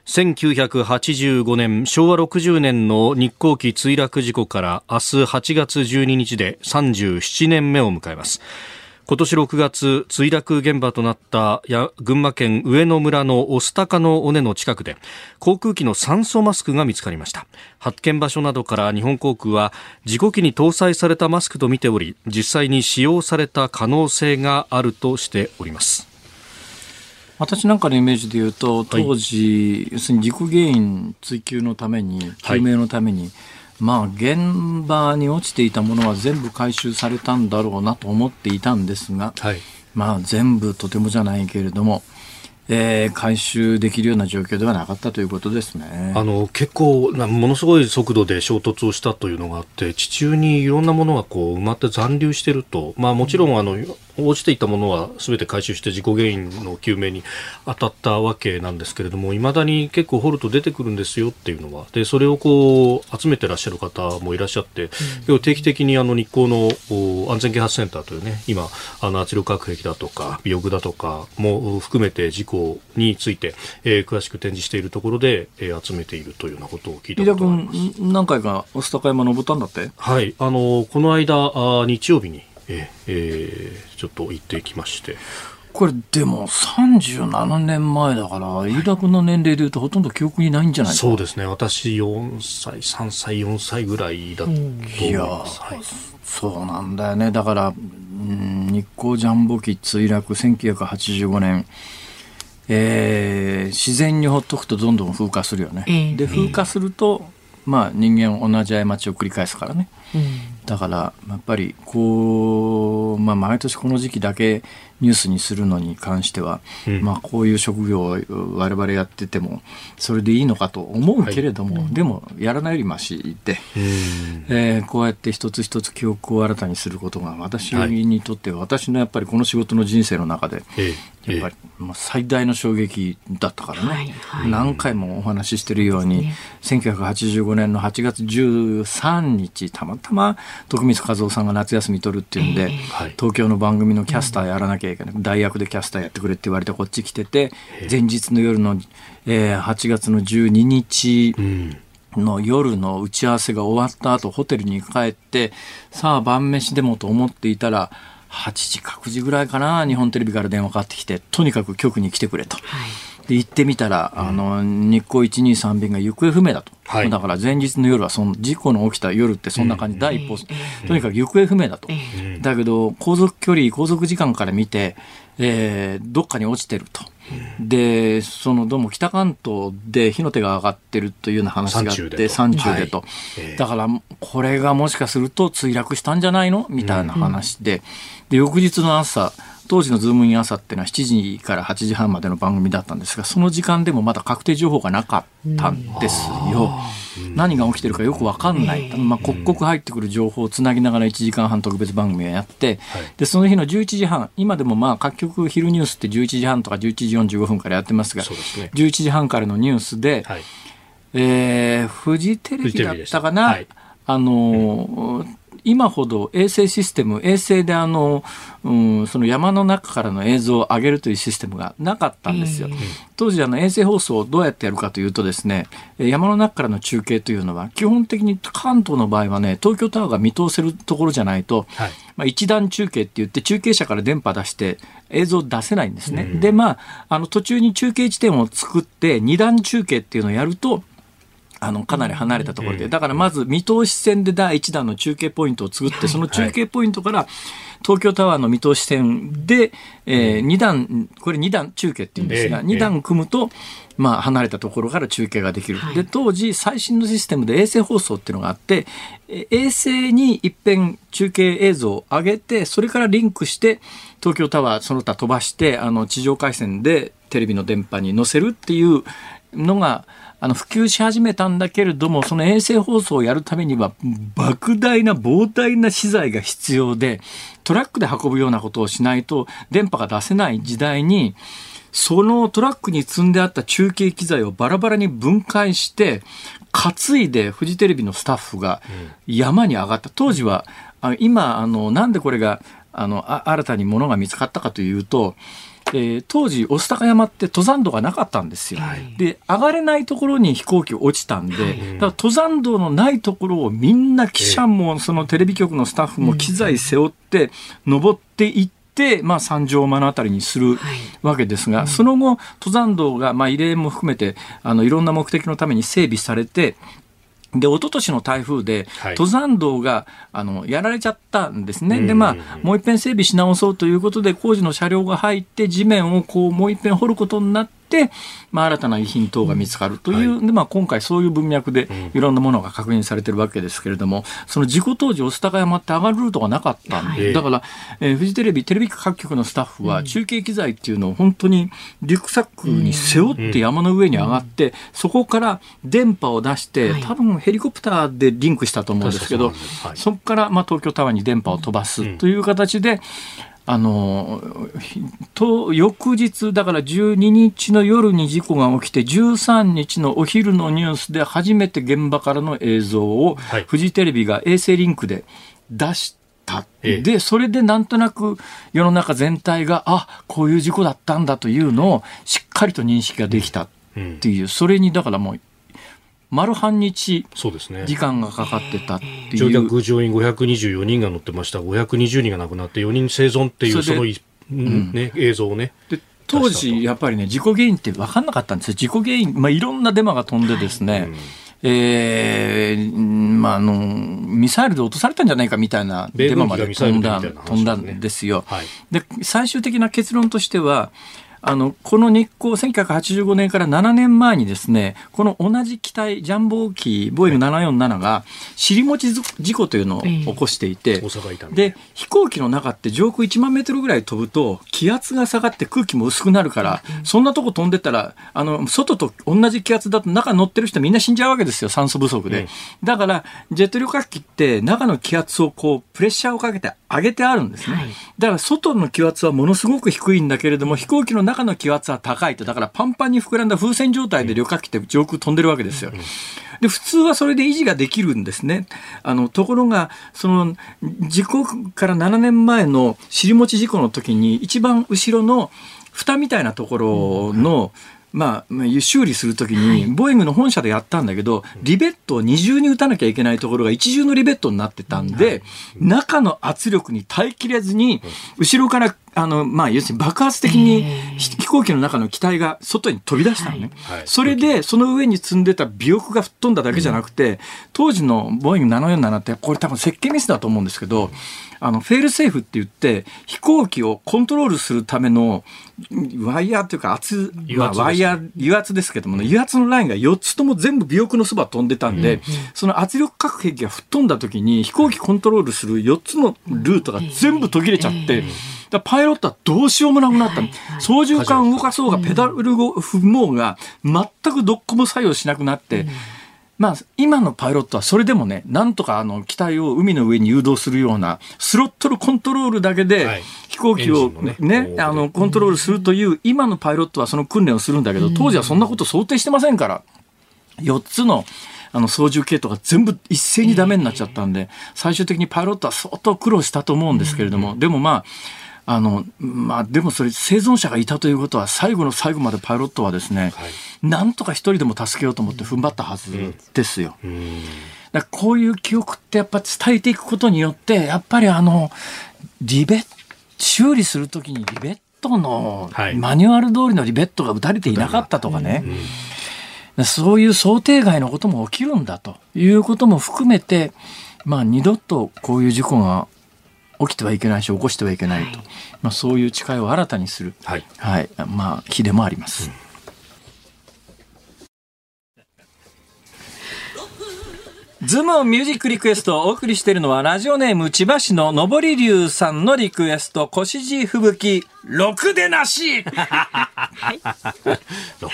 [SPEAKER 4] 1985年昭和60年の日航機墜落事故から明日8月12日で37年目を迎えます今年6月墜落現場となったや群馬県上野村の御巣鷹の尾根の近くで航空機の酸素マスクが見つかりました。発見場所などから日本航空は事故機に搭載されたマスクとみており実際に使用された可能性があるとしております。
[SPEAKER 1] 私なんかのイメージで言うと当時、要するに事故原因追及のために究明のために、まあ現場に落ちていたものは全部回収されたんだろうなと思っていたんですが、
[SPEAKER 2] はい。
[SPEAKER 1] まあ全部とてもじゃないけれども、えー回収できるような状況ではなかったということですね。
[SPEAKER 4] あの結構なものすごい速度で衝突をしたというのがあって地中にいろんなものがこう埋まって残留していると、まあ、もちろんあの落ちていたものは全て回収して事故原因の究明に当たったわけなんですけれどもいまだに結構掘ると出てくるんですよっていうのは。でそれをこう集めてらっしゃる方もいらっしゃって、うん、定期的にあの日光の安全啓発センターというね今あの圧力核兵器だとか尾翼だとかも含めて事故について、えー、詳しく展示しているところで、えー、集めているというようなことを聞いたことがあります。
[SPEAKER 1] 何回か御巣鷹山登ったんだって？
[SPEAKER 4] はい。あのこの間あ日曜日にええー、ちょっと行ってきまして。
[SPEAKER 1] これでも37年前だから、飯田君の年齢でいうとほとんど記憶にないんじゃない
[SPEAKER 4] そうですね。私4歳、3歳、4歳ぐらいだと思います。いや、はい、
[SPEAKER 1] そうなんだよね。だから、ん、日光ジャンボ機墜落1985年、えー、自然にほっとくとどんどん風化するよね。えー、で、風化すると、まあ人間同じ過ちを繰り返すからね。だからやっぱりこう、まあ、毎年この時期だけニュースにするのに関しては、うん、まあ、こういう職業を我々やっててもそれでいいのかと思うけれども、はい、でもやらないよりましで、えー、こうやって一つ一つ記憶を新たにすることが私にとっては、私のやっぱりこの仕事の人生の中で、やっぱり、まあ、最大の衝撃だったからね、はいはい、何回もお話ししてるように、ね、1985年の8月13日たまたま徳光和夫さんが夏休み取るっていうんで、えー、東京の番組のキャスターやらなきゃいけない、うん、大学でキャスターやってくれって言われてこっち来てて、前日の夜の、えー、8月の12日、の夜の打ち合わせが終わった後ホテルに帰ってさあ晩飯でもと思っていたら8時か9時ぐらいかな日本テレビから電話かかってきてとにかく局に来てくれと。はいで行ってみたら、あの日光123便が行方不明だと、はい、だから前日の夜はその事故の起きた夜ってそんな感じ、第一歩、とにかく行方不明だと、だけど航続距離航続時間から見て、えー、どっかに落ちてると。で、そのどうも北関東で火の手が上がってるというような話があって、山中でと。だから、これがもしかすると墜落したんじゃないの？みたいな話で、で、翌日の朝、当時のズームイン朝っていうのは7時から8時半までの番組だったんですが、その時間でもまだ確定情報がなかったんですよ。何が起きてるかよく分かんない、まあ、刻々入ってくる情報をつなぎながら1時間半特別番組をやって、でその日の11時半、今でもまあ各局昼ニュースって11時半とか11時45分からやってますが、すね、11時半からのニュースで、はい、えー、フジテレビだったかな？あの、うん今ほど衛星システム、衛星であの、うん、その山の中からの映像を上げるというシステムがなかったんですよ。当時あの衛星放送をどうやってやるかというとですね、山の中からの中継というのは基本的に関東の場合はね、東京タワーが見通せるところじゃないと、はい、まあ、一段中継って言って中継車から電波出して映像出せないんですね。うん、で、まあ、あの途中に中継地点を作って二段中継っていうのをやると、あの、かなり離れたところで、だからまず見通し線で第1弾の中継ポイントを作って、その中継ポイントから、東京タワーの見通し線で、えー、2段、これ2段中継っていうんですが、2段組むと、まあ、離れたところから中継ができる。で、当時、最新のシステムで衛星放送っていうのがあって、衛星に一遍中継映像を上げて、それからリンクして、東京タワーその他飛ばして、あの、地上回線でテレビの電波に載せるっていうのが、あの普及し始めたんだけれども、その衛星放送をやるためには、莫大な膨大な資材が必要で、トラックで運ぶようなことをしないと電波が出せない時代に、そのトラックに積んであった中継機材をバラバラに分解して、担いでフジテレビのスタッフが山に上がった。当時は、今、あの、なんでこれが、あの、新たに物が見つかったかというと、えー、当時、御巣鷹山って登山道がなかったんですよ。はい、で、上がれないところに飛行機落ちたんで、はい、だから登山道のないところをみんな記者も、そのテレビ局のスタッフも機材背負って登っていって、まあ、三条間のあたりにするわけですが、はい、その後、登山道が、まあ、慰霊も含めて、あの、いろんな目的のために整備されて、で、一昨年の台風で、登山道が、あの、やられちゃったんですね。で、まあ、もう一遍整備し直そうということで、工事の車両が入って、地面をこう、もう一遍掘ることになって、まあ、新たな遺品等が見つかるという、うんはい、でまあ、今回そういう文脈でいろんなものが確認されてるわけですけれども、その事故当時、御巣鷹山って上がるルートがなかったんで、はい、だから、えー、フジテレビ、テレビ各局のスタッフは中継機材っていうのを本当にリュックサックに背負って山の上に上がって、そこから電波を出して、多分ヘリコプターでリンクしたと思うんですけど、そこからまあ東京タワーに電波を飛ばすという形で、あのと翌日だから12日の夜に事故が起きて13日のお昼のニュースで初めて現場からの映像を
[SPEAKER 2] はい。
[SPEAKER 1] フジテレビが衛星リンクで出した、
[SPEAKER 2] ええ。
[SPEAKER 1] でそれでなんとなく世の中全体があこういう事故だったんだというのをしっかりと認識ができたっていう、それにだからもう丸半日
[SPEAKER 2] そうですね。
[SPEAKER 1] 時間がかかってたって
[SPEAKER 2] 乗
[SPEAKER 1] いう。
[SPEAKER 2] 客乗員524人が乗ってました。520人が亡くなって4人生存っていう
[SPEAKER 1] そ
[SPEAKER 2] のい、うん。ね、映像をね。
[SPEAKER 1] で当時、やっぱりね、事故原因って分かんなかったんですよ。事故原因、まあ、いろんなデマが飛んでですね、えーうんまあ、あの、ミサイルで落とされたんじゃないかみたいな
[SPEAKER 2] 米
[SPEAKER 1] デマまで飛んだ、んだんですよ。
[SPEAKER 2] はい。
[SPEAKER 1] で、最終的な結論としては、あの、この日航1985年から7年前にですね、この同じ機体、ジャンボ機、ボーイング747が、尻餅事故というのを起こしていて、で飛行機の中って上空1万メートルぐらい飛ぶと気圧が下がって空気も薄くなるから、そんなとこ飛んでたらあの外と同じ気圧だと中乗ってる人みんな死んじゃうわけですよ酸素不足で、
[SPEAKER 2] うん
[SPEAKER 1] だからジェット旅客機って中の気圧をこうプレッシャーをかけて上げてあるんですね、だから外の気圧はものすごく低いんだけれども飛行機の中の気圧は高いと。だからパンパンに膨らんだ風船状態で旅客機って上空飛んでるわけですよ、で普通はそれで維持ができるんですね。あのところがその事故から7年前の尻餅事故の時に一番後ろの蓋みたいなところの、まあ、まあ修理するときに、ボーイングの本社でやったんだけど、リベットを二重に打たなきゃいけないところが一重のリベットになってたんで、中の圧力に耐えきれずに、後ろから、あの、まあ、要するに爆発的にひ飛行機の中の機体が外に飛び出したのね。
[SPEAKER 2] はい。
[SPEAKER 1] それで、その上に積んでた尾翼が吹っ飛んだだけじゃなくて、当時のボーイング747って、これ多分設計ミスだと思うんですけど、あの、フェールセーフって言って、飛行機をコントロールするための、ワイヤーというか圧、まあ、
[SPEAKER 2] 油圧ですね。
[SPEAKER 1] ワイヤー、油圧ですけどもね、油圧のラインが4つとも全部尾翼のそば飛んでたんで、その圧力核兵器が吹っ飛んだ時に飛行機コントロールする4つのルートが全部途切れちゃって、だパイロットはどうしようもなくなった。の。操縦桿を動かそうがペダルを踏もうが全くどっこも作用しなくなって、まあ、今のパイロットはそれでもね、なんとかあの機体を海の上に誘導するような、スロットルコントロールだけ
[SPEAKER 2] は
[SPEAKER 1] で
[SPEAKER 2] い。
[SPEAKER 1] 飛行機を
[SPEAKER 2] ね
[SPEAKER 1] あの、コントロールするという、今のパイロットはその訓練をするんだけど、当時はそんなこと想定してませんから、4つの、あの操縦系統が全部一斉にダメになっちゃったんで、最終的にパイロットは相当苦労したと思うんですけれども、でもまあ、あの、まあ、でもそれ生存者がいたということは、最後の最後までパイロットはですね、なんとか一人でも助けようと思って踏ん張ったはずですよ。だからこういう記憶ってやっぱ伝えていくことによって、やっぱりあの、リベ修理するときにリベットの、
[SPEAKER 2] はい。
[SPEAKER 1] マニュアル通りのリベットが打たれていなかったとかね、そういう想定外のことも起きるんだということも含めて、まあ二度とこういう事故が起きてはいけないし、起こしてはいけないと。まあそういう誓いを新たにする、
[SPEAKER 2] はい。
[SPEAKER 1] はい、まあ日でもあります。ズームオンミュージックリクエストをお送りしているのはラジオネーム千葉市の上り龍さんのリクエスト、腰地吹雪、ろくでなし。
[SPEAKER 2] ロッ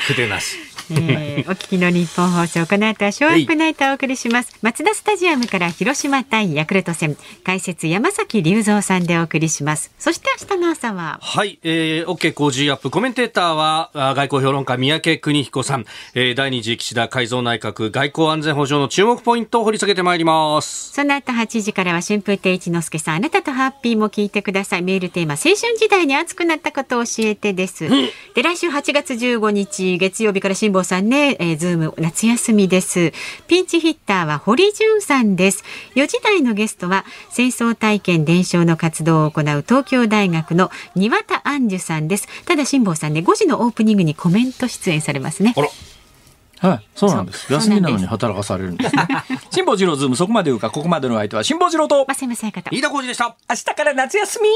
[SPEAKER 2] クでなし。
[SPEAKER 3] えーお聞きの日本放送この後はショーアップナイトをお送りします。マツダスタジアムから広島対ヤクルト戦。解説山崎隆三さんでお送りします。そして明日の朝は。
[SPEAKER 2] はい、えー、OK 工事アップコメンテーターはあ外交評論家三宅邦彦さん、えー、第二次岸田改造内閣外交安全保障の注目ポイントを掘り下げてまいります。
[SPEAKER 3] その後8時からは春風亭一之輔さんあなたとハッピーも聞いてください。メールテーマ青春時代に熱くなったことを教えてです、で来週8月15日月曜日から辛坊さんね、えー、ズーム夏休みです。ピンチヒッターは堀潤さんです。4時台のゲストは戦争体験伝承の活動を行う東京大学の庭田杏珠さんです。ただ辛坊さんね5時のオープニングにコメント出演されますね。
[SPEAKER 2] あら。
[SPEAKER 1] はい、そうなんです。休みなのに働かされるんですね。辛坊治郎ズーム、そこまで言うか、ここまでの相手は辛坊治郎と、
[SPEAKER 3] 増山さやかと
[SPEAKER 2] 飯田浩司でした。
[SPEAKER 1] 明日から夏休み